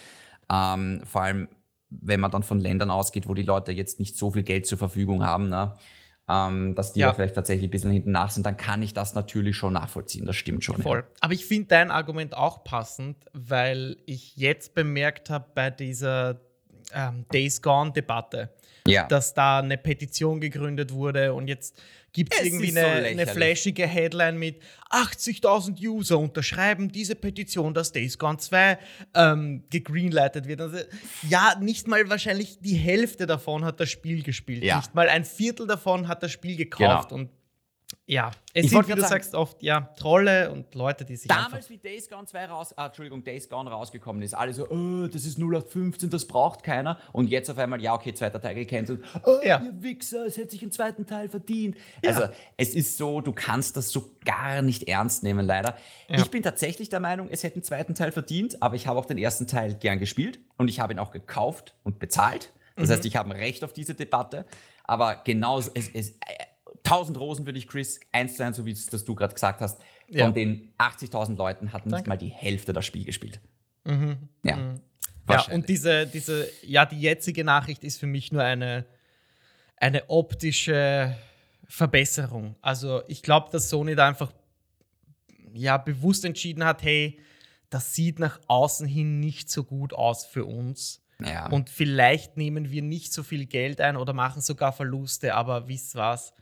Speaker 1: Ähm, vor allem, wenn man dann von Ländern ausgeht, wo die Leute jetzt nicht so viel Geld zur Verfügung haben, ne? Ähm, dass die
Speaker 2: Ja.
Speaker 1: ja. vielleicht tatsächlich ein bisschen hinten nach sind, dann kann ich das natürlich schon nachvollziehen. Das stimmt schon.
Speaker 2: Voll. Aber ich finde dein Argument auch passend, weil ich jetzt bemerkt habe bei dieser ähm, Days Gone-Debatte,
Speaker 1: Ja.
Speaker 2: dass da eine Petition gegründet wurde und jetzt gibt es irgendwie
Speaker 1: ist so
Speaker 2: eine, eine flashige Headline mit 80.000 User unterschreiben diese Petition, dass Days Gone 2 ähm, gegreenlightet wird. Also, ja, nicht mal wahrscheinlich die Hälfte davon hat das Spiel gespielt.
Speaker 1: Ja.
Speaker 2: Nicht mal ein Viertel davon hat das Spiel gekauft.
Speaker 1: Genau.
Speaker 2: Und ja, es
Speaker 1: Ich
Speaker 2: sind, wie du
Speaker 1: sagen-
Speaker 2: sagst, oft ja Trolle und Leute, die sich
Speaker 1: Damals, wie Days Gone 2 raus, ah, Entschuldigung, Days Gone rausgekommen ist, alle so, oh, das ist 0815, das braucht keiner. Und jetzt auf einmal, ja, okay, zweiter Teil gecancelt. Oh,
Speaker 2: Ja.
Speaker 1: ihr Wichser, es hätte sich einen zweiten Teil verdient. Also, es ist so, du kannst das so gar nicht ernst nehmen, leider.
Speaker 2: Ja.
Speaker 1: Ich bin tatsächlich der Meinung, es hätte einen zweiten Teil verdient, aber ich habe auch den ersten Teil gern gespielt und ich habe ihn auch gekauft und bezahlt. Das heißt, ich habe ein Recht auf diese Debatte. Aber genauso, es, es, äh, 1000 Rosen für dich, Chris, eins zu eins, so wie es das du gerade gesagt hast. Von
Speaker 2: Ja.
Speaker 1: den 80.000 Leuten hatten nicht
Speaker 2: Danke.
Speaker 1: mal die Hälfte das Spiel gespielt. Ja.
Speaker 2: Ja,
Speaker 1: Wahrscheinlich.
Speaker 2: und diese, diese, ja, die jetzige Nachricht ist für mich nur eine, eine optische Verbesserung. Also ich glaube, dass Sony da einfach ja, bewusst entschieden hat, hey, das sieht nach außen hin nicht so gut aus für uns.
Speaker 1: Ja.
Speaker 2: Und vielleicht nehmen wir nicht so viel Geld ein oder machen sogar Verluste, aber wisst was?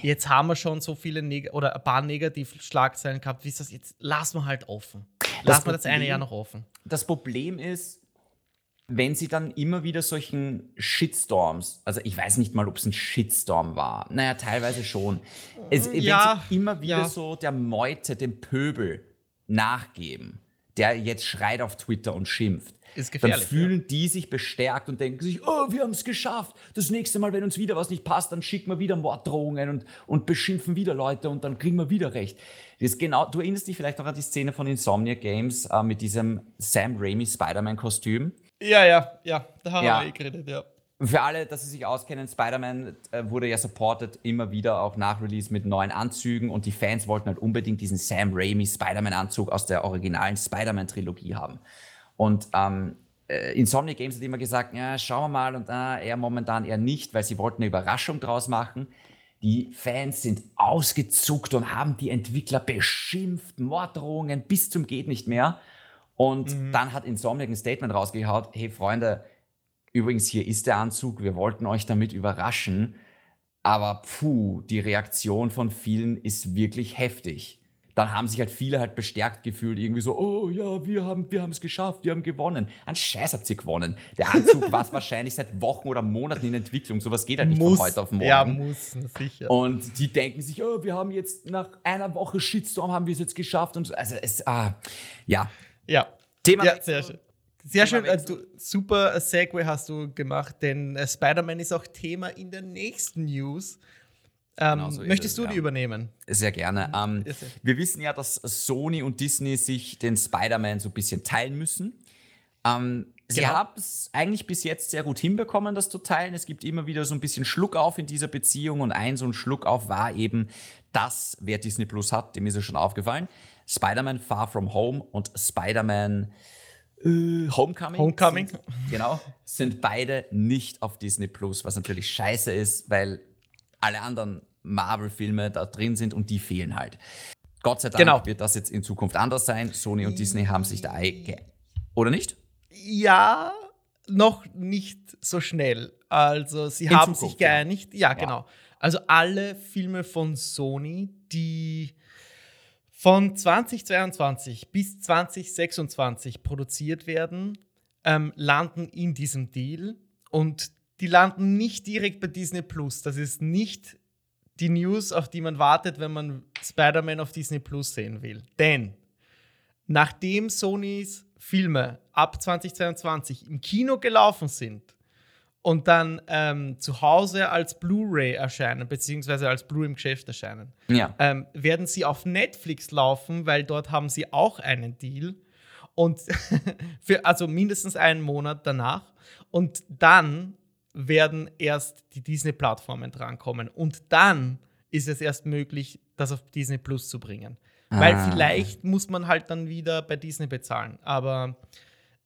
Speaker 2: Jetzt haben wir schon so viele Neg oder ein paar Negativschlagzeilen gehabt, wisst was? Jetzt lassen wir halt offen. Lassen wir das eine Jahr noch offen.
Speaker 1: das Problem ist, wenn sie dann immer wieder solchen Shitstorms, also ich weiß nicht mal, ob es ein Shitstorm war, naja, teilweise schon. Es,
Speaker 2: Ja,
Speaker 1: wenn sie immer wieder
Speaker 2: ja.
Speaker 1: so der Meute, dem Pöbel nachgeben, der jetzt schreit auf Twitter und schimpft,
Speaker 2: Ist
Speaker 1: dann
Speaker 2: gefährlich.
Speaker 1: fühlen die sich bestärkt und denken sich, oh, wir haben es geschafft. Das nächste Mal, wenn uns wieder was nicht passt, dann schicken wir wieder Morddrohungen und, und beschimpfen wieder Leute und dann kriegen wir wieder recht. Das genau, du erinnerst dich vielleicht noch an die Szene von Insomnia Games äh, mit diesem Sam Raimi Spider-Man-Kostüm.
Speaker 2: Ja, ja, ja, da haben
Speaker 1: Ja.
Speaker 2: wir eh geredet, ja.
Speaker 1: Für alle, dass sie sich auskennen, Spider-Man äh, wurde ja supported immer wieder auch nach Release mit neuen Anzügen und die Fans wollten halt unbedingt diesen Sam Raimi Spider-Man-Anzug aus der originalen Spider-Man-Trilogie haben. Und ähm, äh, Insomnia Games hat immer gesagt, ja, schauen wir mal und ah, eher momentan eher nicht, weil sie wollten eine Überraschung draus machen. Die Fans sind ausgezuckt und haben die Entwickler beschimpft, Morddrohungen bis zum geht nicht mehr. Und dann hat Insomniac ein Statement rausgehaut, hey Freunde, Übrigens, hier ist der Anzug. Wir wollten euch damit überraschen. Aber puh, die Reaktion von vielen ist wirklich heftig. Dann haben sich halt viele halt bestärkt gefühlt, irgendwie so, oh ja, wir haben wir haben es geschafft, wir haben gewonnen. Ein Scheiß habt ihr gewonnen. Der Anzug war wahrscheinlich seit Wochen oder Monaten in Entwicklung. Sowas geht halt nicht von heute auf morgen.
Speaker 2: Ja, muss, sicher.
Speaker 1: Und die denken sich, oh, wir haben jetzt nach einer Woche Shitstorm haben wir es jetzt geschafft. Und so. also es, ah, ja.
Speaker 2: ja.
Speaker 1: Thema
Speaker 2: ja, sehr schön. Sehr schön, äh, du, super Segway hast du gemacht, denn äh, Spider-Man ist auch Thema in der nächsten News. Ähm,
Speaker 1: Genau so
Speaker 2: möchtest
Speaker 1: es,
Speaker 2: du
Speaker 1: ja.
Speaker 2: die übernehmen?
Speaker 1: Sehr gerne. Ähm,
Speaker 2: Ja, sehr.
Speaker 1: wir wissen ja, dass Sony und Disney sich den Spider-Man so ein bisschen teilen müssen. Ähm, sie
Speaker 2: Genau.
Speaker 1: haben es eigentlich bis jetzt sehr gut hinbekommen, das zu teilen. Es gibt immer wieder so ein bisschen Schluckauf in dieser Beziehung und ein so ein Schluckauf war eben das, wer Disney Plus hat, dem ist es schon aufgefallen. Spider-Man Far From Home und Spider-Man äh, Homecoming.
Speaker 2: Homecoming.
Speaker 1: Sind, genau, sind beide nicht auf Disney Plus, was natürlich scheiße ist, weil alle anderen Marvel-Filme da drin sind und die fehlen halt. Gott sei Dank
Speaker 2: Genau.
Speaker 1: wird das jetzt in Zukunft anders sein. Sony und Disney haben sich da ge oder nicht?
Speaker 2: Ja, noch nicht so schnell. Also, sie
Speaker 1: In
Speaker 2: haben
Speaker 1: Zukunft,
Speaker 2: sich
Speaker 1: ja.
Speaker 2: geeinigt. Ja, genau. Also, alle Filme von Sony, die von 2022 bis 2026 produziert werden, ähm, landen in diesem Deal und die landen nicht direkt bei Disney Plus. Das ist nicht die News, auf die man wartet, wenn man Spider-Man auf Disney Plus sehen will. Denn nachdem Sonys Filme ab 2022 im Kino gelaufen sind und dann ähm, zu Hause als Blu-ray erscheinen, beziehungsweise als Blu-ray im Geschäft erscheinen,
Speaker 1: Ja.
Speaker 2: ähm, werden sie auf Netflix laufen, weil dort haben sie auch einen Deal. Und für also mindestens einen Monat danach. Und dann werden erst die Disney-Plattformen drankommen. Und dann ist es erst möglich, das auf Disney Plus zu bringen. Weil
Speaker 1: Ah.
Speaker 2: vielleicht muss man halt dann wieder bei Disney bezahlen. Aber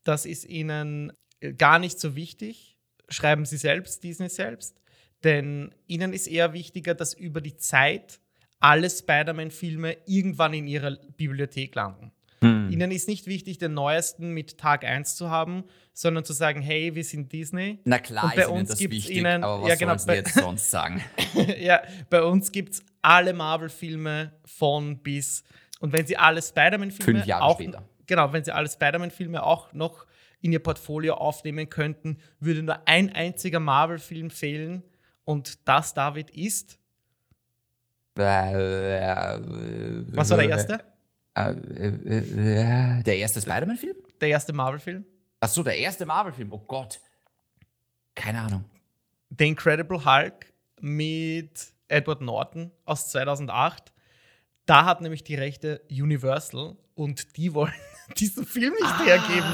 Speaker 2: das ist ihnen gar nicht so wichtig. Schreiben sie selbst, Disney selbst. Denn ihnen ist eher wichtiger, dass über die Zeit alle Spider-Man-Filme irgendwann in ihrer Bibliothek landen.
Speaker 1: Hm.
Speaker 2: Ihnen ist nicht wichtig, den neuesten mit Tag 1 zu haben, sondern zu sagen, hey, wir sind Disney.
Speaker 1: Na klar,
Speaker 2: Und bei
Speaker 1: ist
Speaker 2: uns gibt's
Speaker 1: wichtig,
Speaker 2: ihnen-
Speaker 1: aber was
Speaker 2: ja, genau, bei-
Speaker 1: jetzt sonst sagen?
Speaker 2: ja, bei uns gibt es alle Marvel-Filme von bis. Und wenn sie alle Spider-Man-Filme
Speaker 1: Fünf Jahre
Speaker 2: auch,
Speaker 1: später.
Speaker 2: Genau, wenn sie alle Spider-Man-Filme auch noch in ihr Portfolio aufnehmen könnten, würde nur ein einziger Marvel-Film fehlen. Und das, David, ist Was war der erste?
Speaker 1: Der erste Spider-Man-Film?
Speaker 2: Der erste Marvel-Film?
Speaker 1: Ach so, der erste Marvel-Film. Oh Gott. Keine Ahnung.
Speaker 2: The Incredible Hulk mit Edward Norton aus 2008. Da hat nämlich die Rechte Universal und die wollen diesen Film nicht
Speaker 1: Ah.
Speaker 2: hergeben.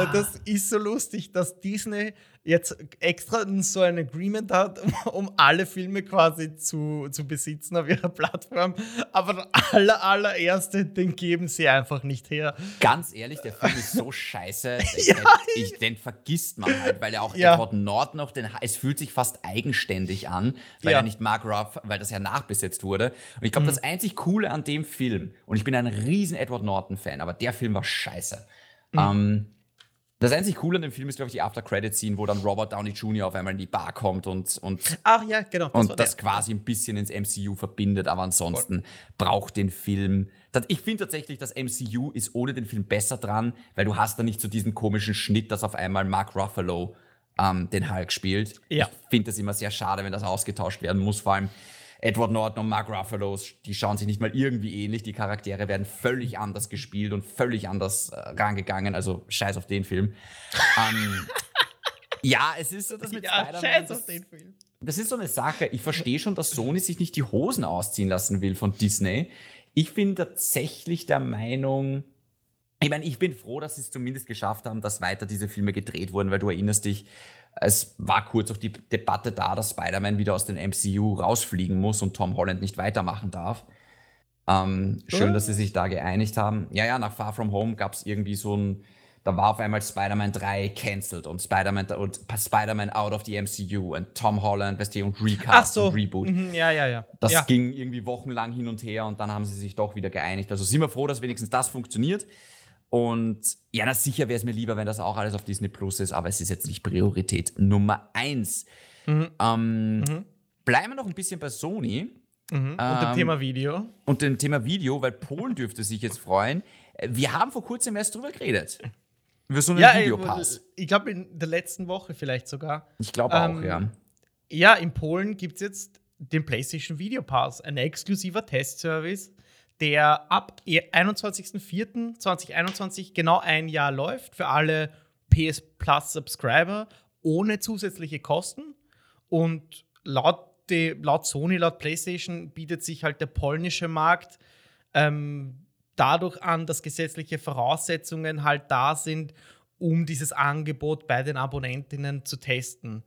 Speaker 2: Und das ist so lustig, dass Disney jetzt extra so ein Agreement hat, um, um alle Filme quasi zu, zu besitzen auf ihrer Plattform. Aber der aller, allererste, den geben sie einfach nicht her.
Speaker 1: Ganz ehrlich, der Film ist so scheiße. Ich,
Speaker 2: Ja,
Speaker 1: ich, den vergisst man halt, weil er auch
Speaker 2: Ja.
Speaker 1: Edward Norton auf den. Es fühlt sich fast eigenständig an, weil
Speaker 2: Ja.
Speaker 1: er nicht Mark Ruff, weil das ja nachbesetzt wurde. Und
Speaker 2: Mhm.
Speaker 1: ich glaube, das einzig Coole an dem Film, und ich bin ein riesen Edward Norton-Fan, aber der Film war scheiße.
Speaker 2: Mhm.
Speaker 1: Ähm, das einzig Coole an dem Film ist, glaube ich, die After-Credit-Scene, wo dann Robert Downey Jr. auf einmal in die Bar kommt und, und
Speaker 2: Ach ja, genau. Das
Speaker 1: und das quasi ein bisschen ins MCU verbindet, aber ansonsten braucht den Film. Ich finde tatsächlich, das MCU ist ohne den Film besser dran, weil du hast da nicht so diesen komischen Schnitt, dass auf einmal Mark Ruffalo ähm, den Hulk spielt.
Speaker 2: Ja.
Speaker 1: Ich finde das immer sehr schade, wenn das ausgetauscht werden muss. Vor allem Edward Norton und Mark Ruffalo, die schauen sich nicht mal irgendwie ähnlich. Die Charaktere werden völlig anders gespielt und völlig anders äh, rangegangen. Also scheiß auf den Film. ähm, ja, es ist so, das mit
Speaker 2: Ja,
Speaker 1: Spider-Man,
Speaker 2: scheiß auf den Film.
Speaker 1: das ist so eine Sache. Ich verstehe schon, dass Sony sich nicht die Hosen ausziehen lassen will von Disney. Ich bin tatsächlich der Meinung, ich meine, ich bin froh, dass sie es zumindest geschafft haben, dass weiter diese Filme gedreht wurden, weil du erinnerst dich, es war kurz auch die Debatte da, dass Spider-Man wieder aus dem MCU rausfliegen muss und Tom Holland nicht weitermachen darf. Ähm, schön,
Speaker 2: Oh.
Speaker 1: dass sie sich da geeinigt haben. Ja, ja, nach Far From Home gab es irgendwie so ein, da war auf einmal Spider-Man 3 cancelled und Spider-Man und Spider-Man out of the MCU und Tom Holland, weißt du, und
Speaker 2: Ach
Speaker 1: Recast
Speaker 2: so.
Speaker 1: und Reboot.
Speaker 2: Mhm, ja, ja, ja.
Speaker 1: Das
Speaker 2: ja.
Speaker 1: ging irgendwie wochenlang hin und her und dann haben sie sich doch wieder geeinigt. Also sind wir froh, dass wenigstens das funktioniert. Und ja, na sicher wäre es mir lieber, wenn das auch alles auf Disney Plus ist, aber es ist jetzt nicht Priorität Nummer eins.
Speaker 2: Mhm.
Speaker 1: Ähm,
Speaker 2: Mhm.
Speaker 1: Bleiben wir noch ein bisschen bei Sony
Speaker 2: Mhm. Und dem
Speaker 1: ähm,
Speaker 2: Thema Video.
Speaker 1: und dem Thema Video, weil Polen dürfte sich jetzt freuen. Wir haben vor kurzem erst drüber geredet. Über so einen
Speaker 2: Ja,
Speaker 1: Videopass.
Speaker 2: ich glaube in der letzten Woche vielleicht sogar.
Speaker 1: Ich glaube auch,
Speaker 2: ähm,
Speaker 1: ja.
Speaker 2: Ja, in Polen gibt es jetzt den PlayStation Video Pass, ein exklusiver Testservice, der ab e- 21.04.2021 genau ein Jahr läuft für alle PS Plus Subscriber ohne zusätzliche Kosten. Und laut, de, laut Sony, laut PlayStation bietet sich halt der polnische Markt ähm, dadurch an, dass gesetzliche Voraussetzungen halt da sind, um dieses Angebot bei den Abonnentinnen zu testen.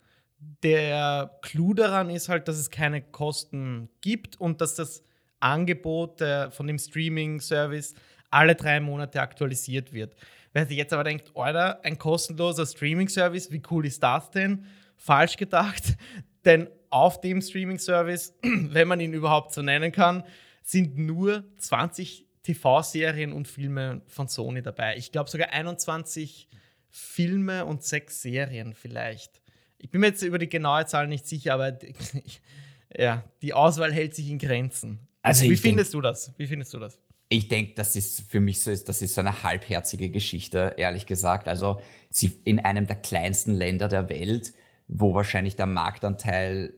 Speaker 2: Der Clou daran ist halt, dass es keine Kosten gibt und dass das Angebot äh, von dem Streaming-Service alle drei Monate aktualisiert wird. Wer sich jetzt aber denkt, Alter, ein kostenloser Streaming-Service, wie cool ist das denn? Falsch gedacht, denn auf dem Streaming-Service, wenn man ihn überhaupt so nennen kann, sind nur 20 TV-Serien und Filme von Sony dabei. Ich glaube sogar 21 Filme und sechs Serien vielleicht. Ich bin mir jetzt über die genaue Zahl nicht sicher, aber ja, die Auswahl hält sich in Grenzen.
Speaker 1: Also
Speaker 2: Wie
Speaker 1: ich denk-
Speaker 2: findest du das? Wie findest du das?
Speaker 1: Ich denke, das ist für mich so, das ist so eine halbherzige Geschichte, ehrlich gesagt. Also sie in einem der kleinsten Länder der Welt, wo wahrscheinlich der Marktanteil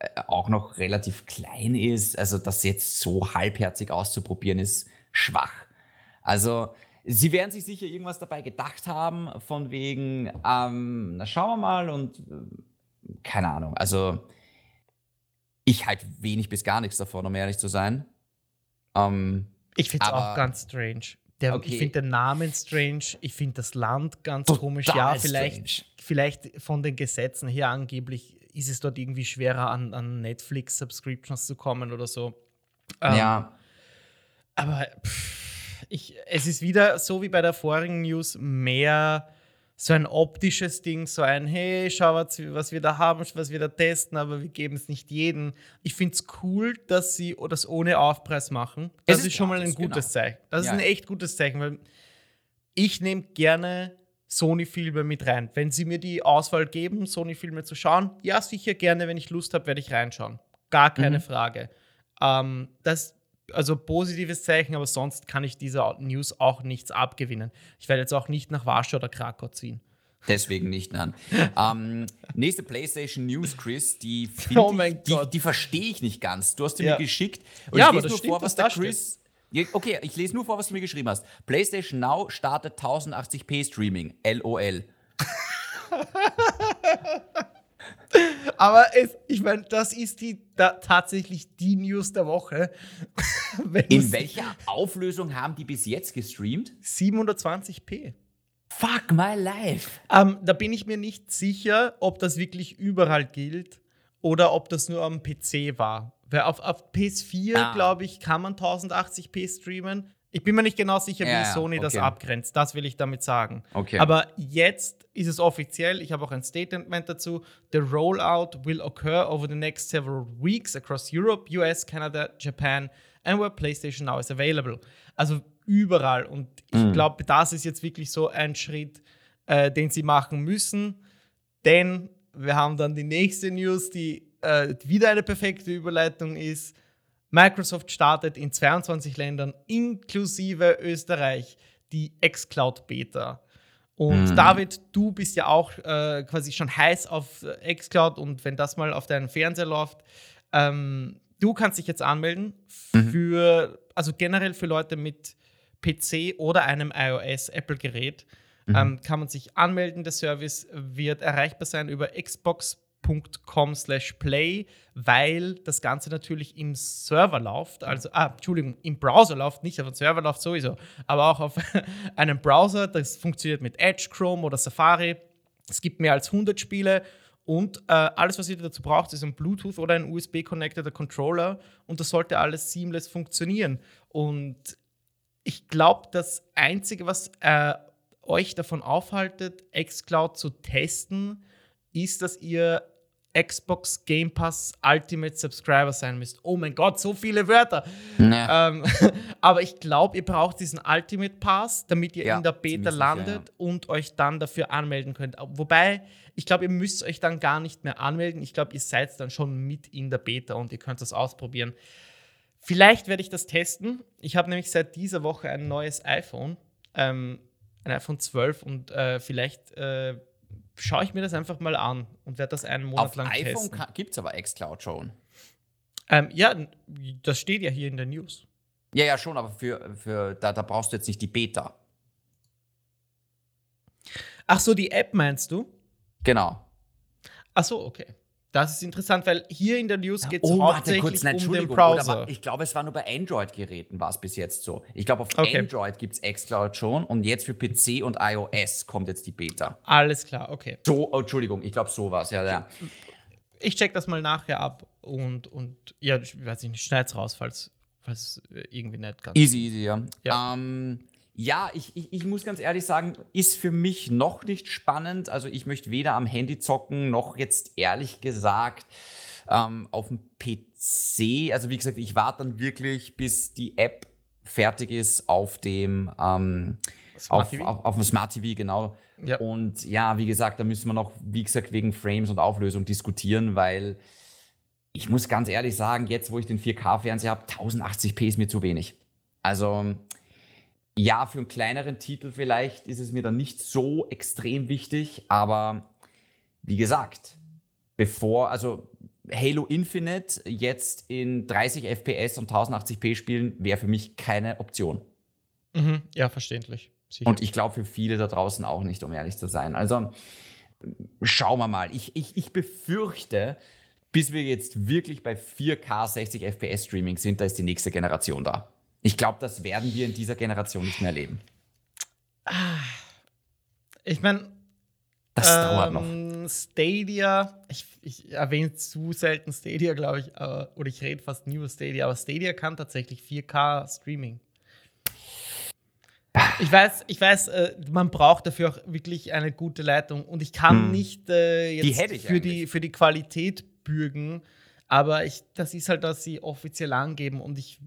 Speaker 1: äh, auch noch relativ klein ist, also das jetzt so halbherzig auszuprobieren, ist schwach. Also sie werden sich sicher irgendwas dabei gedacht haben, von wegen, ähm, na schauen wir mal und äh, keine Ahnung. Also ich halte wenig bis gar nichts davon, um ehrlich zu sein. Ähm,
Speaker 2: Ich finde es auch ganz strange. Der,
Speaker 1: Okay.
Speaker 2: Ich finde den Namen strange, ich finde das Land ganz
Speaker 1: Total
Speaker 2: komisch. Ja, vielleicht,
Speaker 1: strange.
Speaker 2: vielleicht von den Gesetzen her angeblich ist es dort irgendwie schwerer, an, an Netflix-Subscriptions zu kommen oder so. Ähm,
Speaker 1: ja.
Speaker 2: Aber pff, ich, es ist wieder so wie bei der vorigen News mehr so ein optisches Ding, so ein Hey, schau, was, wir- was wir da haben, was wir da testen, aber wir geben es nicht jedem. Ich finde es cool, dass sie das ohne Aufpreis machen.
Speaker 1: Es
Speaker 2: Das
Speaker 1: ist
Speaker 2: ist, schon mal ein gutes
Speaker 1: genau.
Speaker 2: Zeichen. Das
Speaker 1: Ja,
Speaker 2: ist ein echt gutes Zeichen, weil ich nehme gerne Sony-Filme mit rein. Wenn sie mir die Auswahl geben, Sony-Filme zu schauen, ja, sicher gerne, wenn ich Lust habe, werde ich reinschauen. Gar keine
Speaker 1: Mhm.
Speaker 2: Frage. Ähm, das also positives Zeichen, aber sonst kann ich dieser News auch nichts abgewinnen. Ich werde jetzt auch nicht nach Warschau oder Krakau ziehen.
Speaker 1: Deswegen nicht, nein. ähm, nächste PlayStation News, Chris, die
Speaker 2: Oh mein
Speaker 1: ich, die,
Speaker 2: Gott.
Speaker 1: die verstehe ich nicht ganz. Du hast die
Speaker 2: Ja.
Speaker 1: mir geschickt. Und
Speaker 2: Ja,
Speaker 1: ich
Speaker 2: aber
Speaker 1: lese nur
Speaker 2: stimmt,
Speaker 1: vor, was der. Chris. Okay, ich lese nur vor, was du mir geschrieben hast. PlayStation Now startet 1080p Streaming. LOL.
Speaker 2: Aber es, ich meine, das ist die da, tatsächlich die News der Woche.
Speaker 1: In welcher Auflösung haben die bis jetzt gestreamt?
Speaker 2: 720p.
Speaker 1: Fuck my life.
Speaker 2: Ähm, da bin ich mir nicht sicher, ob das wirklich überall gilt oder ob das nur am PC war. Weil auf, auf PS4,
Speaker 1: Ah.
Speaker 2: glaube ich, kann man 1080p streamen. Ich bin mir nicht genau sicher, wie
Speaker 1: Ja, ja,
Speaker 2: Sony das
Speaker 1: okay.
Speaker 2: abgrenzt. Das will ich damit sagen.
Speaker 1: Okay.
Speaker 2: Aber jetzt ist es offiziell. Ich habe auch ein Statement dazu. The rollout will occur over the next several weeks across Europe, US, Canada, Japan and where PlayStation Now is available. Also überall. Und ich
Speaker 1: Mhm.
Speaker 2: glaube, das ist jetzt wirklich so ein Schritt, äh, den sie machen müssen. Denn wir haben dann die nächste News, die äh, wieder eine perfekte Überleitung ist. Microsoft startet in 22 Ländern inklusive Österreich die xCloud Beta. Und
Speaker 1: Mhm.
Speaker 2: David, du bist ja auch äh, quasi schon heiß auf äh, xCloud und wenn das mal auf deinem Fernseher läuft, ähm, du kannst dich jetzt anmelden für, also generell für Leute mit PC oder einem iOS Apple-Gerät. Ähm, kann man sich anmelden. Der Service wird erreichbar sein über slash play, weil das Ganze natürlich im Server läuft, also, ah, Entschuldigung, im Browser läuft, nicht auf dem Server läuft sowieso, aber auch auf einem Browser, das funktioniert mit Edge, Chrome oder Safari. Es gibt mehr als 100 Spiele und äh, alles, was ihr dazu braucht, ist ein Bluetooth oder ein USB-connected Controller und das sollte alles seamless funktionieren. Und ich glaube, das Einzige, was äh, euch davon aufhaltet, xCloud zu testen, ist, dass ihr Xbox Game Pass Ultimate Subscriber sein müsst. Oh mein Gott, so viele Wörter.
Speaker 1: Ja.
Speaker 2: Ähm, aber ich glaube, ihr braucht diesen Ultimate Pass, damit ihr
Speaker 1: Ja,
Speaker 2: in der Beta landet und euch dann dafür anmelden könnt. Wobei, ich glaube, ihr müsst euch dann gar nicht mehr anmelden. Ich glaube, ihr seid dann schon mit in der Beta und ihr könnt das ausprobieren. Vielleicht werde ich das testen. Ich habe nämlich seit dieser Woche ein neues iPhone, ähm, ein iPhone 12 und äh, vielleicht äh, schaue ich mir das einfach mal an und werde das einen Monat
Speaker 1: Auf
Speaker 2: lang
Speaker 1: iPhone
Speaker 2: testen.
Speaker 1: gibt es aber xCloud schon.
Speaker 2: Ähm, ja, das steht ja hier in der News.
Speaker 1: Ja, ja, schon, aber für, für da, da brauchst du jetzt nicht die Beta.
Speaker 2: Ach so, die App meinst du?
Speaker 1: Genau.
Speaker 2: Ach so, okay. Das ist interessant, weil hier in der News geht es
Speaker 1: Oh,
Speaker 2: hauptsächlich
Speaker 1: kurz, nein,
Speaker 2: um den Browser.
Speaker 1: ich glaube, es war nur bei Android-Geräten war es bis jetzt so. Ich glaube, auf
Speaker 2: Okay.
Speaker 1: Android gibt es xCloud schon und jetzt für PC und iOS kommt jetzt die Beta.
Speaker 2: Alles klar, okay.
Speaker 1: So, oh, Entschuldigung, ich glaube, so war es, ja, ja.
Speaker 2: Ich check das mal nachher ab und, und ja, ich weiß nicht, schneid's raus, falls, falls äh, irgendwie nicht ganz.
Speaker 1: Easy, easy, ja.
Speaker 2: Ja.
Speaker 1: Ähm, ja, ich, ich, ich muss ganz ehrlich sagen, ist für mich noch nicht spannend. Also ich möchte weder am Handy zocken, noch jetzt ehrlich gesagt ähm, auf dem PC. Also wie gesagt, ich warte dann wirklich, bis die App fertig ist auf dem, ähm,
Speaker 2: Smart
Speaker 1: auf,
Speaker 2: TV?
Speaker 1: auf, auf dem Smart TV, genau.
Speaker 2: Ja.
Speaker 1: Und ja, wie gesagt, da müssen wir noch, wie gesagt, wegen Frames und Auflösung diskutieren, weil ich muss ganz ehrlich sagen, jetzt wo ich den 4K-Fernseher habe, 1080p ist mir zu wenig. Also ja, für einen kleineren Titel vielleicht ist es mir dann nicht so extrem wichtig, aber wie gesagt, bevor, also Halo Infinite jetzt in 30 FPS und 1080p spielen, wäre für mich keine Option.
Speaker 2: Mhm, ja, verständlich. Sicher.
Speaker 1: Und ich glaube für viele da draußen auch nicht, um ehrlich zu sein. Also schauen wir mal. Ich, ich, ich befürchte, bis wir jetzt wirklich bei 4K 60 FPS Streaming sind, da ist die nächste Generation da. Ich glaube, das werden wir in dieser Generation nicht mehr erleben.
Speaker 2: ich meine,
Speaker 1: Das dauert noch.
Speaker 2: ähm, Stadia, ich, ich erwähne zu selten Stadia, glaube ich, aber, oder ich rede fast nie über Stadia, aber Stadia kann tatsächlich 4K Streaming. Ich weiß, ich weiß, äh, man braucht dafür auch wirklich eine gute Leitung und ich kann
Speaker 1: Hm.
Speaker 2: nicht äh, jetzt
Speaker 1: Die
Speaker 2: für, die, für die Qualität bürgen, aber ich, das ist halt, was sie offiziell angeben und ich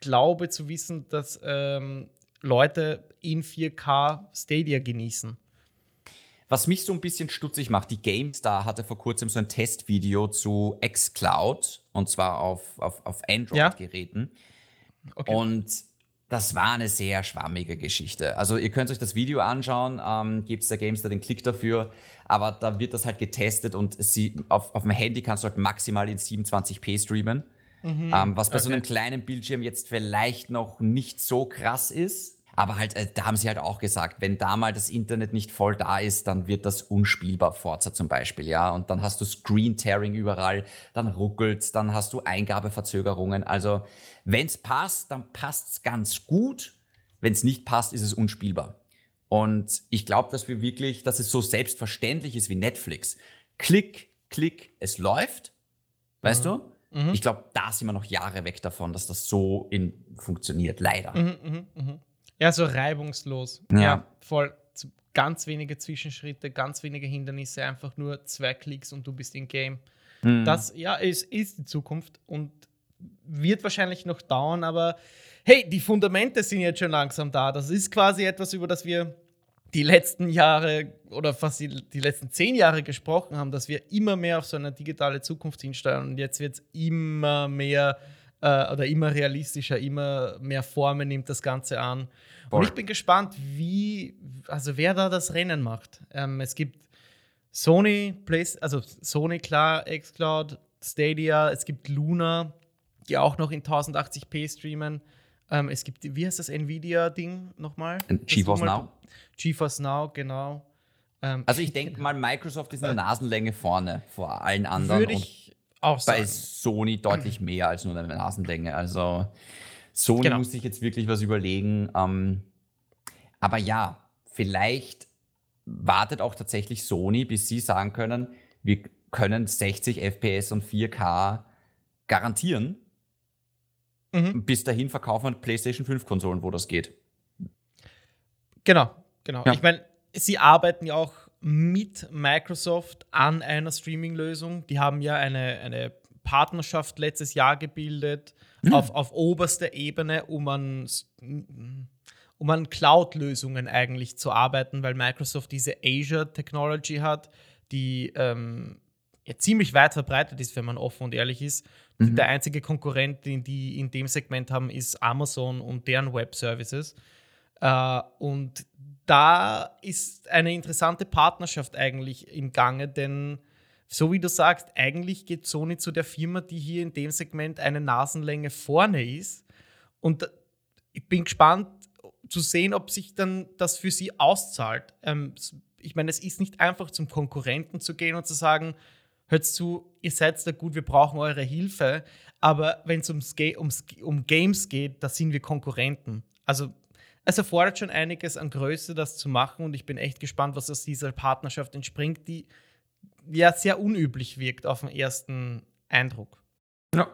Speaker 2: glaube zu wissen, dass ähm, Leute in 4K Stadia genießen.
Speaker 1: Was mich so ein bisschen stutzig macht, die GameStar hatte vor kurzem so ein Testvideo zu xCloud und zwar auf, auf, auf Android-Geräten.
Speaker 2: Okay.
Speaker 1: Und das war eine sehr schwammige Geschichte. Also ihr könnt euch das Video anschauen, ähm, gibt es der Gamester den Klick dafür, aber da wird das halt getestet und sie, auf, auf dem Handy kannst du halt maximal in 27p streamen, mhm, ähm, was bei okay. so einem kleinen Bildschirm jetzt vielleicht noch nicht so krass ist. Aber halt, äh, da haben sie halt auch gesagt, wenn da mal das Internet nicht voll da ist, dann wird das unspielbar, Forza zum Beispiel, ja. Und dann hast du Screen-Tearing überall, dann ruckelt dann hast du Eingabeverzögerungen. Also, wenn es passt, dann passt es ganz gut. Wenn es nicht passt, ist es unspielbar. Und ich glaube, dass wir wirklich, dass es so selbstverständlich ist wie Netflix. Klick, klick, es läuft. Weißt mhm. du? Mhm. Ich glaube, da sind wir noch Jahre weg davon, dass das so in, funktioniert, leider.
Speaker 2: Mhm, mh, mh. Ja, so reibungslos. Ja, ja voll. Ganz wenige Zwischenschritte, ganz wenige Hindernisse, einfach nur zwei Klicks und du bist in Game. Mhm. Das, ja, es ist die Zukunft und wird wahrscheinlich noch dauern, aber hey, die Fundamente sind jetzt schon langsam da. Das ist quasi etwas, über das wir die letzten Jahre oder fast die, die letzten zehn Jahre gesprochen haben, dass wir immer mehr auf so eine digitale Zukunft hinsteuern und jetzt wird es immer mehr äh, oder immer realistischer, immer mehr Formen nimmt das Ganze an. Voll. Und ich bin gespannt, wie, also wer da das Rennen macht. Ähm, es gibt Sony, Play, also Sony klar, xCloud, Stadia, es gibt Luna, die auch noch in 1080p streamen. Ähm, es gibt, wie heißt das Nvidia-Ding nochmal?
Speaker 1: GeForce Now.
Speaker 2: GeForce Now, genau.
Speaker 1: Ähm, also ich denke mal, Microsoft ist eine Nasenlänge vorne vor allen anderen.
Speaker 2: Würde ich auch
Speaker 1: sagen. Bei Sony deutlich mehr als nur eine Nasenlänge. Also Sony genau. muss sich jetzt wirklich was überlegen. Ähm, aber ja, vielleicht wartet auch tatsächlich Sony, bis sie sagen können, wir können 60 FPS und 4K garantieren. Mhm. Bis dahin verkaufen wir PlayStation 5 Konsolen, wo das geht.
Speaker 2: Genau, genau. Ja. Ich meine, sie arbeiten ja auch mit Microsoft an einer Streaming-Lösung. Die haben ja eine, eine Partnerschaft letztes Jahr gebildet mhm. auf, auf oberster Ebene, um an, um an Cloud-Lösungen eigentlich zu arbeiten, weil Microsoft diese Azure Technology hat, die ähm, ja, ziemlich weit verbreitet ist, wenn man offen und ehrlich ist. Mhm. Der einzige Konkurrent, den die in dem Segment haben, ist Amazon und deren Web Services. Äh, und da ist eine interessante Partnerschaft eigentlich im Gange, denn so wie du sagst, eigentlich geht Sony zu der Firma, die hier in dem Segment eine Nasenlänge vorne ist. Und ich bin gespannt zu sehen, ob sich dann das für sie auszahlt. Ähm, ich meine, es ist nicht einfach zum Konkurrenten zu gehen und zu sagen, hört zu, ihr seid da gut, wir brauchen eure Hilfe. Aber wenn es ums, ums, um Games geht, da sind wir Konkurrenten. Also es erfordert schon einiges an Größe, das zu machen. Und ich bin echt gespannt, was aus dieser Partnerschaft entspringt, die ja sehr unüblich wirkt auf den ersten Eindruck.
Speaker 1: Ja.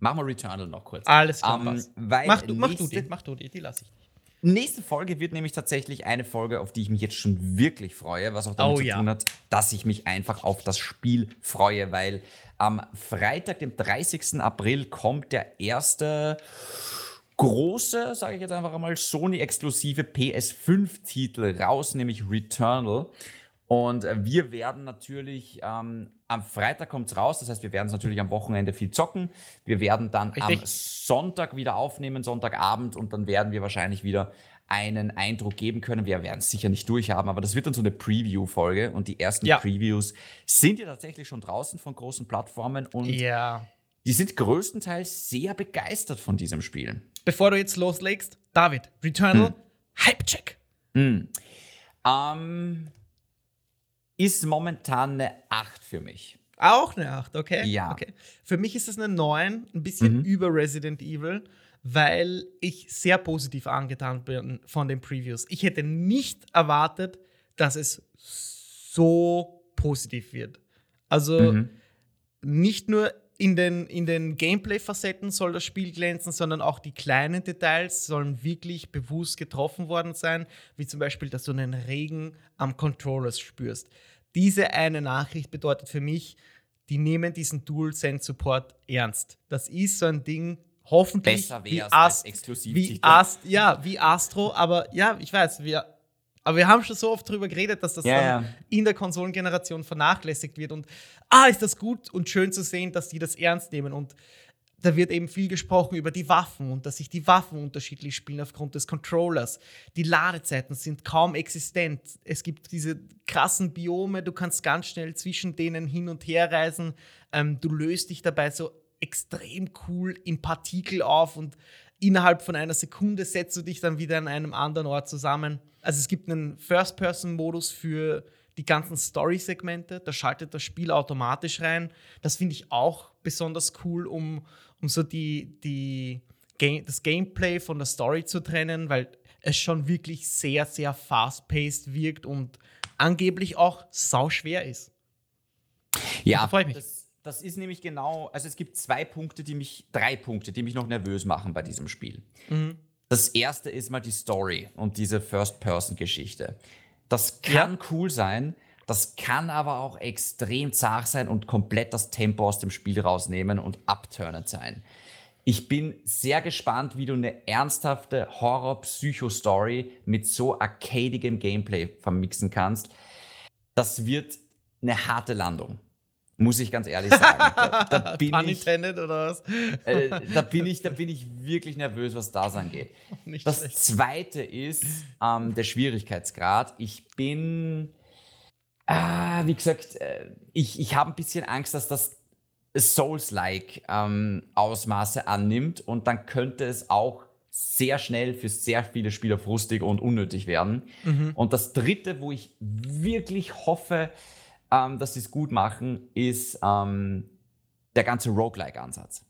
Speaker 1: Machen wir Returnal noch kurz.
Speaker 2: Alles klar. Um, ähm, mach, du, mach du die, mach du die, die lasse ich.
Speaker 1: Nächste Folge wird nämlich tatsächlich eine Folge, auf die ich mich jetzt schon wirklich freue, was auch damit oh, zu ja. tun hat, dass ich mich einfach auf das Spiel freue, weil am Freitag, dem 30. April, kommt der erste große, sage ich jetzt einfach einmal, Sony-exklusive PS5-Titel raus, nämlich Returnal. Und äh, wir werden natürlich ähm, am Freitag kommt es raus, das heißt, wir werden es natürlich am Wochenende viel zocken. Wir werden dann Richtig. am Sonntag wieder aufnehmen, Sonntagabend, und dann werden wir wahrscheinlich wieder einen Eindruck geben können. Wir werden es sicher nicht durchhaben, aber das wird dann so eine Preview-Folge und die ersten ja. Previews sind ja tatsächlich schon draußen von großen Plattformen und
Speaker 2: ja.
Speaker 1: die sind größtenteils sehr begeistert von diesem Spiel.
Speaker 2: Bevor du jetzt loslegst, David, Returnal, hm. Hype-Check.
Speaker 1: Hm. Ähm, ist momentan eine 8 für mich.
Speaker 2: Auch eine 8, okay?
Speaker 1: Ja.
Speaker 2: Okay. Für mich ist es eine 9, ein bisschen mhm. über Resident Evil, weil ich sehr positiv angetan bin von den Previews. Ich hätte nicht erwartet, dass es so positiv wird. Also mhm. nicht nur in den, in den Gameplay-Facetten soll das Spiel glänzen, sondern auch die kleinen Details sollen wirklich bewusst getroffen worden sein, wie zum Beispiel, dass du einen Regen am Controller spürst. Diese eine Nachricht bedeutet für mich, die nehmen diesen DualSense-Support ernst. Das ist so ein Ding, hoffentlich
Speaker 1: Besser wie, Ast
Speaker 2: wie, Ast ja, wie Astro, aber ja, ich weiß, wir aber wir haben schon so oft darüber geredet, dass das dann
Speaker 1: ja.
Speaker 2: in der Konsolengeneration vernachlässigt wird. Und ah, ist das gut und schön zu sehen, dass die das ernst nehmen. Und da wird eben viel gesprochen über die Waffen und dass sich die Waffen unterschiedlich spielen aufgrund des Controllers. Die Ladezeiten sind kaum existent. Es gibt diese krassen Biome, du kannst ganz schnell zwischen denen hin und her reisen. Ähm, du löst dich dabei so extrem cool in Partikel auf und innerhalb von einer Sekunde setzt du dich dann wieder an einem anderen Ort zusammen. Also es gibt einen First-Person-Modus für die ganzen Story-Segmente. Da schaltet das Spiel automatisch rein. Das finde ich auch besonders cool, um, um so die, die Game, das Gameplay von der Story zu trennen, weil es schon wirklich sehr, sehr fast-paced wirkt und angeblich auch sau schwer ist.
Speaker 1: Ja, freue ich mich. Das, das, ist nämlich genau, also es gibt zwei Punkte, die mich, drei Punkte, die mich noch nervös machen bei diesem Spiel. Mhm. Das erste ist mal die Story und diese First-Person-Geschichte. Das kann ja. cool sein, das kann aber auch extrem zart sein und komplett das Tempo aus dem Spiel rausnehmen und abturnend sein. Ich bin sehr gespannt, wie du eine ernsthafte Horror-Psycho-Story mit so arcadigem Gameplay vermixen kannst. Das wird eine harte Landung. Muss ich ganz ehrlich sagen. Da,
Speaker 2: da bin ich, oder was?
Speaker 1: Äh, da, bin ich, da bin ich wirklich nervös, was das angeht. Nicht das schlecht. zweite ist ähm, der Schwierigkeitsgrad. Ich bin, äh, wie gesagt, äh, ich, ich habe ein bisschen Angst, dass das Souls-like ähm, Ausmaße annimmt und dann könnte es auch sehr schnell für sehr viele Spieler frustig und unnötig werden. Mhm. Und das dritte, wo ich wirklich hoffe, ähm, dass sie es gut machen, ist ähm, der ganze Roguelike-Ansatz.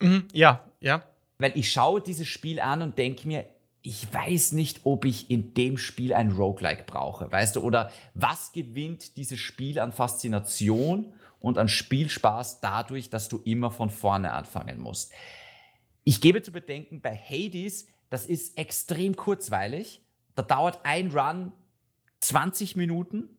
Speaker 2: Mhm, ja, ja.
Speaker 1: Weil ich schaue dieses Spiel an und denke mir, ich weiß nicht, ob ich in dem Spiel ein Roguelike brauche, weißt du? Oder was gewinnt dieses Spiel an Faszination und an Spielspaß dadurch, dass du immer von vorne anfangen musst? Ich gebe zu bedenken, bei Hades, das ist extrem kurzweilig. Da dauert ein Run 20 Minuten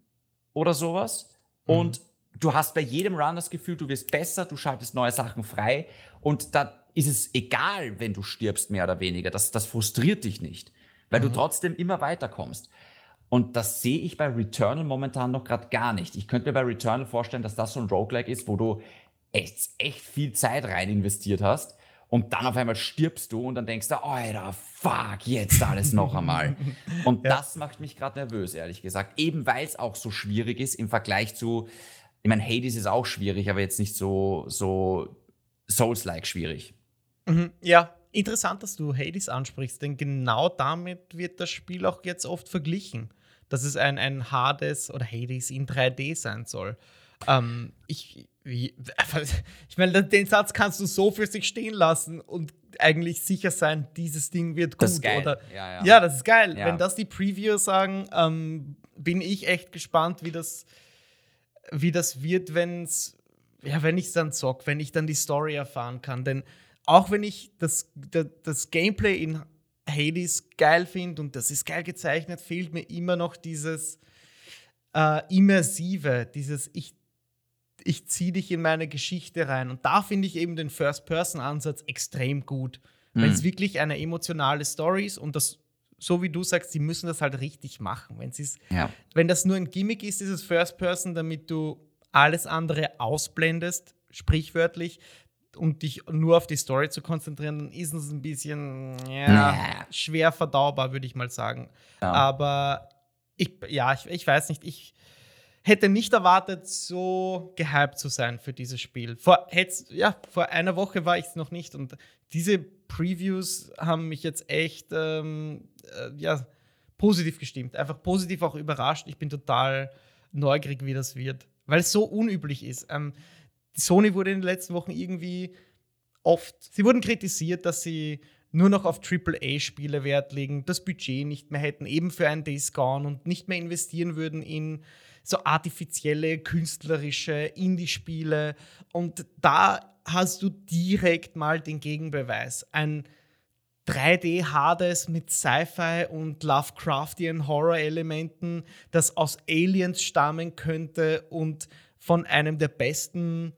Speaker 1: oder sowas. Und mhm. du hast bei jedem Run das Gefühl, du wirst besser, du schaltest neue Sachen frei und da ist es egal, wenn du stirbst, mehr oder weniger. Das, das frustriert dich nicht, weil mhm. du trotzdem immer weiterkommst. Und das sehe ich bei Returnal momentan noch gerade gar nicht. Ich könnte mir bei Returnal vorstellen, dass das so ein Roguelike ist, wo du echt, echt viel Zeit rein investiert hast und dann auf einmal stirbst du und dann denkst du, Alter, fuck, jetzt alles noch einmal. Und ja. das macht mich gerade nervös, ehrlich gesagt. Eben weil es auch so schwierig ist im Vergleich zu, ich meine, Hades ist auch schwierig, aber jetzt nicht so, so Souls-like schwierig.
Speaker 2: Mhm, ja, interessant, dass du Hades ansprichst, denn genau damit wird das Spiel auch jetzt oft verglichen, dass es ein, ein Hades oder Hades in 3D sein soll. Ähm, ich, wie, ich meine, den Satz kannst du so für sich stehen lassen und eigentlich sicher sein, dieses Ding wird gut.
Speaker 1: Das ist geil.
Speaker 2: Oder,
Speaker 1: ja, ja.
Speaker 2: ja, das ist geil. Ja. Wenn das die Previews sagen, ähm, bin ich echt gespannt, wie das, wie das wird, wenn's, ja, wenn ich es dann zock, wenn ich dann die Story erfahren kann. Denn auch wenn ich das, das, das Gameplay in Hades geil finde und das ist geil gezeichnet, fehlt mir immer noch dieses äh, Immersive, dieses ich ich ziehe dich in meine Geschichte rein. Und da finde ich eben den First-Person-Ansatz extrem gut. Mhm. Weil es wirklich eine emotionale Story ist und das, so wie du sagst, sie müssen das halt richtig machen. Wenn, ja. wenn das nur ein Gimmick ist, dieses First-Person, damit du alles andere ausblendest, sprichwörtlich, und dich nur auf die Story zu konzentrieren, dann ist es ein bisschen ja, ja. schwer verdaubar, würde ich mal sagen. Aber ich, ja, ich, ich weiß nicht, ich hätte nicht erwartet, so gehypt zu sein für dieses Spiel. Vor, ja, vor einer Woche war ich es noch nicht und diese Previews haben mich jetzt echt ähm, äh, ja, positiv gestimmt. Einfach positiv auch überrascht. Ich bin total neugierig, wie das wird, weil es so unüblich ist. Ähm, Sony wurde in den letzten Wochen irgendwie oft, sie wurden kritisiert, dass sie nur noch auf AAA-Spiele Wert legen, das Budget nicht mehr hätten, eben für ein Days Gone und nicht mehr investieren würden in so artifizielle, künstlerische Indie-Spiele. Und da hast du direkt mal den Gegenbeweis. Ein 3D-Hades mit Sci-Fi und Lovecraftian Horror-Elementen, das aus Aliens stammen könnte und von einem der besten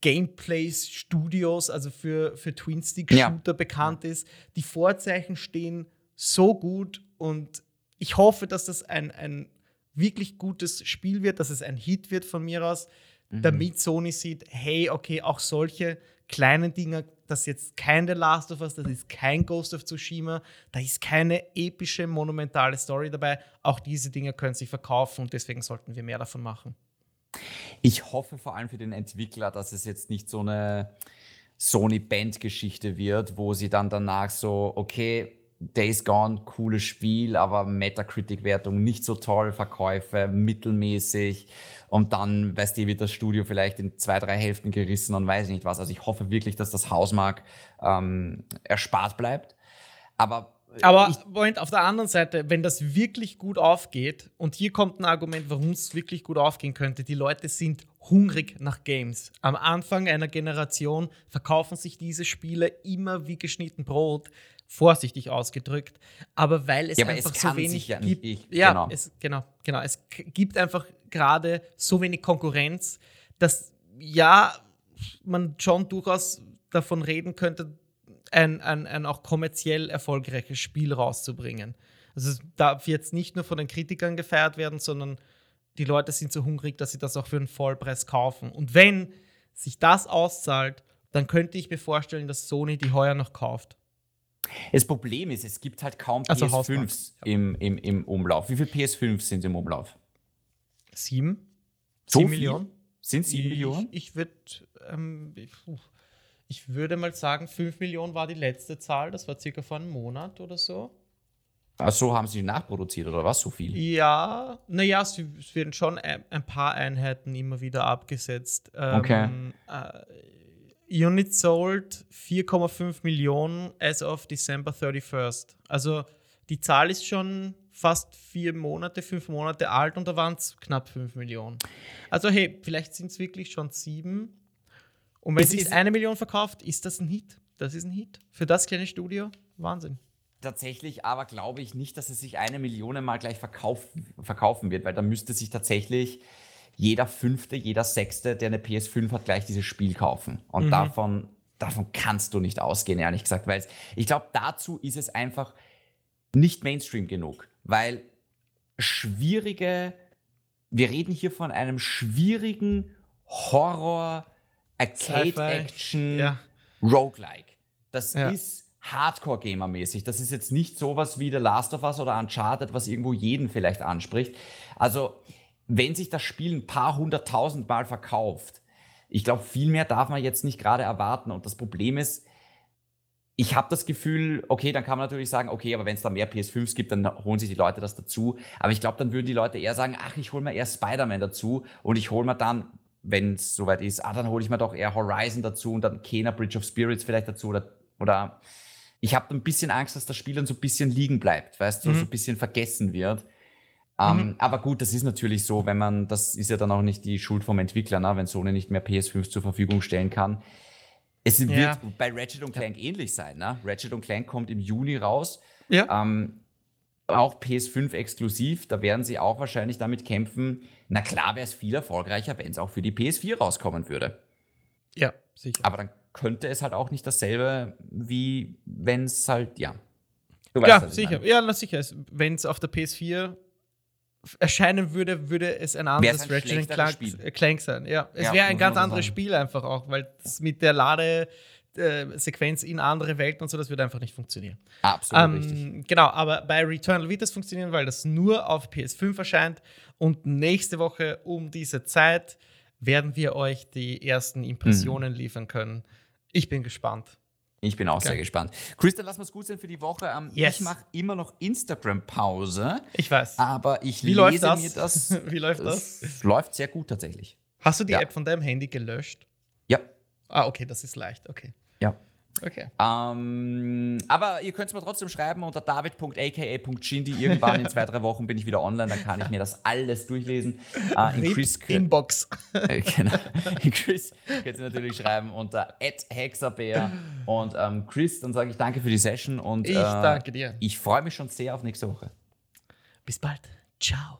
Speaker 2: Gameplays-Studios, also für, für Twin-Stick-Shooter ja. bekannt ist. Die Vorzeichen stehen so gut und ich hoffe, dass das ein, ein wirklich gutes Spiel wird, dass es ein Hit wird von mir aus, mhm. damit Sony sieht, hey, okay, auch solche kleinen Dinge das ist jetzt kein The Last of Us, das ist kein Ghost of Tsushima, da ist keine epische, monumentale Story dabei. Auch diese Dinge können sich verkaufen und deswegen sollten wir mehr davon machen.
Speaker 1: Ich hoffe vor allem für den Entwickler, dass es jetzt nicht so eine Sony-Band-Geschichte wird, wo sie dann danach so, okay, Days Gone, cooles Spiel, aber Metacritic-Wertung nicht so toll, Verkäufe mittelmäßig und dann, weißt du, wird das Studio vielleicht in zwei, drei Hälften gerissen und weiß nicht was. Also ich hoffe wirklich, dass das Hausmark ähm, erspart bleibt. Aber
Speaker 2: aber Moment, auf der anderen Seite, wenn das wirklich gut aufgeht, und hier kommt ein Argument, warum es wirklich gut aufgehen könnte, die Leute sind hungrig nach Games. Am Anfang einer Generation verkaufen sich diese Spiele immer wie geschnitten Brot, vorsichtig ausgedrückt, aber weil es
Speaker 1: ja,
Speaker 2: einfach
Speaker 1: es
Speaker 2: so wenig
Speaker 1: ja
Speaker 2: gibt.
Speaker 1: Ich,
Speaker 2: ja, genau. Es, genau, genau. Es gibt einfach gerade so wenig Konkurrenz, dass ja, man schon durchaus davon reden könnte, ein, ein, ein auch kommerziell erfolgreiches Spiel rauszubringen. Also es darf jetzt nicht nur von den Kritikern gefeiert werden, sondern die Leute sind so hungrig, dass sie das auch für einen Vollpreis kaufen. Und wenn sich das auszahlt, dann könnte ich mir vorstellen, dass Sony die heuer noch kauft.
Speaker 1: Das Problem ist, es gibt halt kaum
Speaker 2: Also
Speaker 1: PS5s im, im, im Umlauf. Wie viele PS5 sind im Umlauf?
Speaker 2: Sieben?
Speaker 1: So
Speaker 2: Sieben? Millionen?
Speaker 1: Sind sieben Millionen?
Speaker 2: Ich, ich würde ähm, ich würde mal sagen, 5 Millionen war die letzte Zahl. Das war circa vor einem Monat oder so.
Speaker 1: Ach so, haben sie nachproduziert oder was? So viel?
Speaker 2: Ja, naja, es, es werden schon ein, ein paar Einheiten immer wieder abgesetzt. Ähm,
Speaker 1: Okay.
Speaker 2: Äh, Units sold 4,5 Millionen as of December 31st. Also die Zahl ist schon fast vier Monate, fünf Monate alt und da waren es knapp 5 Millionen. Also hey, vielleicht sind es wirklich schon sieben. Und wenn
Speaker 1: Es
Speaker 2: sich eine Million verkauft, ist das ein Hit. Das ist ein Hit. Für das kleine Studio, Wahnsinn.
Speaker 1: Tatsächlich aber glaube ich nicht, dass es sich eine Million mal gleich verkauf, verkaufen wird, weil da müsste sich tatsächlich jeder Fünfte, jeder Sechste, der eine PS5 hat, gleich dieses Spiel kaufen. Und davon, davon kannst du nicht ausgehen, ehrlich gesagt, weil ich glaube, dazu ist es einfach nicht Mainstream genug, weil schwierige, wir reden hier von einem schwierigen Horror, Arcade-Action,
Speaker 2: Ja.
Speaker 1: Roguelike. Das
Speaker 2: Ja.
Speaker 1: ist Hardcore-Gamer-mäßig. Das ist jetzt nicht sowas wie The Last of Us oder Uncharted, was irgendwo jeden vielleicht anspricht. Also, wenn sich das Spiel ein paar hunderttausend Mal verkauft, ich glaube, viel mehr darf man jetzt nicht gerade erwarten. Und das Problem ist, ich habe das Gefühl, okay, dann kann man natürlich sagen, okay, aber wenn es da mehr PS5s gibt, dann holen sich die Leute das dazu. Aber ich glaube, dann würden die Leute eher sagen, ach, ich hole mir eher Spider-Man dazu und ich hole mir dann, wenn es soweit ist, ah, dann hole ich mir doch eher Horizon dazu und dann Kena Bridge of Spirits vielleicht dazu oder, oder ich habe ein bisschen Angst, dass das Spiel dann so ein bisschen liegen bleibt, weißt du, so ein bisschen vergessen wird. Ähm, Aber gut, das ist natürlich so, wenn man, das ist ja dann auch nicht die Schuld vom Entwickler, ne, wenn Sony nicht mehr PS5 zur Verfügung stellen kann. Es wird
Speaker 2: Ja.
Speaker 1: bei Ratchet und Clank ähnlich sein. Ne? Ratchet und Clank kommt im Juni raus.
Speaker 2: Ja.
Speaker 1: Ähm, auch PS5 exklusiv, da werden sie auch wahrscheinlich damit kämpfen. Na klar wäre es viel erfolgreicher, wenn es auch für die PS4 rauskommen würde.
Speaker 2: Ja, sicher.
Speaker 1: Aber dann könnte es halt auch nicht dasselbe, wie wenn es halt, ja. Du weißt,
Speaker 2: Ja, sicher. Ja, na sicher. Wenn es auf der PS4 erscheinen würde, würde es ein anderes
Speaker 1: ein
Speaker 2: Ratchet Clank, äh, Clank sein. Ja, es
Speaker 1: Ja,
Speaker 2: wäre ein ganz anderes
Speaker 1: sagen.
Speaker 2: Spiel einfach auch, weil es mit der Ladesequenz in andere Welten und so, das würde einfach nicht funktionieren.
Speaker 1: Absolut richtig.
Speaker 2: Ähm, genau, aber bei Returnal wird das funktionieren, weil das nur auf PS5 erscheint und nächste Woche um diese Zeit werden wir euch die ersten Impressionen
Speaker 1: Mhm.
Speaker 2: liefern können. Ich bin gespannt.
Speaker 1: Ich bin auch sehr
Speaker 2: Geil.
Speaker 1: gespannt. Chris, dann lass uns gut sein für die Woche. Ähm,
Speaker 2: Yes.
Speaker 1: Ich mache immer noch Instagram-Pause,
Speaker 2: Ich weiß.
Speaker 1: aber ich
Speaker 2: Wie
Speaker 1: lese
Speaker 2: das?
Speaker 1: mir das.
Speaker 2: Wie läuft das?
Speaker 1: Es läuft sehr gut tatsächlich.
Speaker 2: Hast du die
Speaker 1: Ja.
Speaker 2: App von deinem Handy gelöscht?
Speaker 1: Ja,
Speaker 2: Ah, okay, das ist leicht. Okay.
Speaker 1: ja.
Speaker 2: Okay.
Speaker 1: Ähm, aber ihr könnt es mir trotzdem schreiben unter david.aka.shindy. Irgendwann in zwei, drei Wochen bin ich wieder online, dann kann ich mir das alles durchlesen. Äh, in Chris,
Speaker 2: Inbox.
Speaker 1: äh, genau. in Chris könnt ihr natürlich schreiben unter hexabär. Und ähm, Chris, dann sage ich danke für die Session und
Speaker 2: Ich
Speaker 1: äh,
Speaker 2: danke dir.
Speaker 1: ich freue mich schon sehr auf nächste Woche.
Speaker 2: Bis bald. Ciao.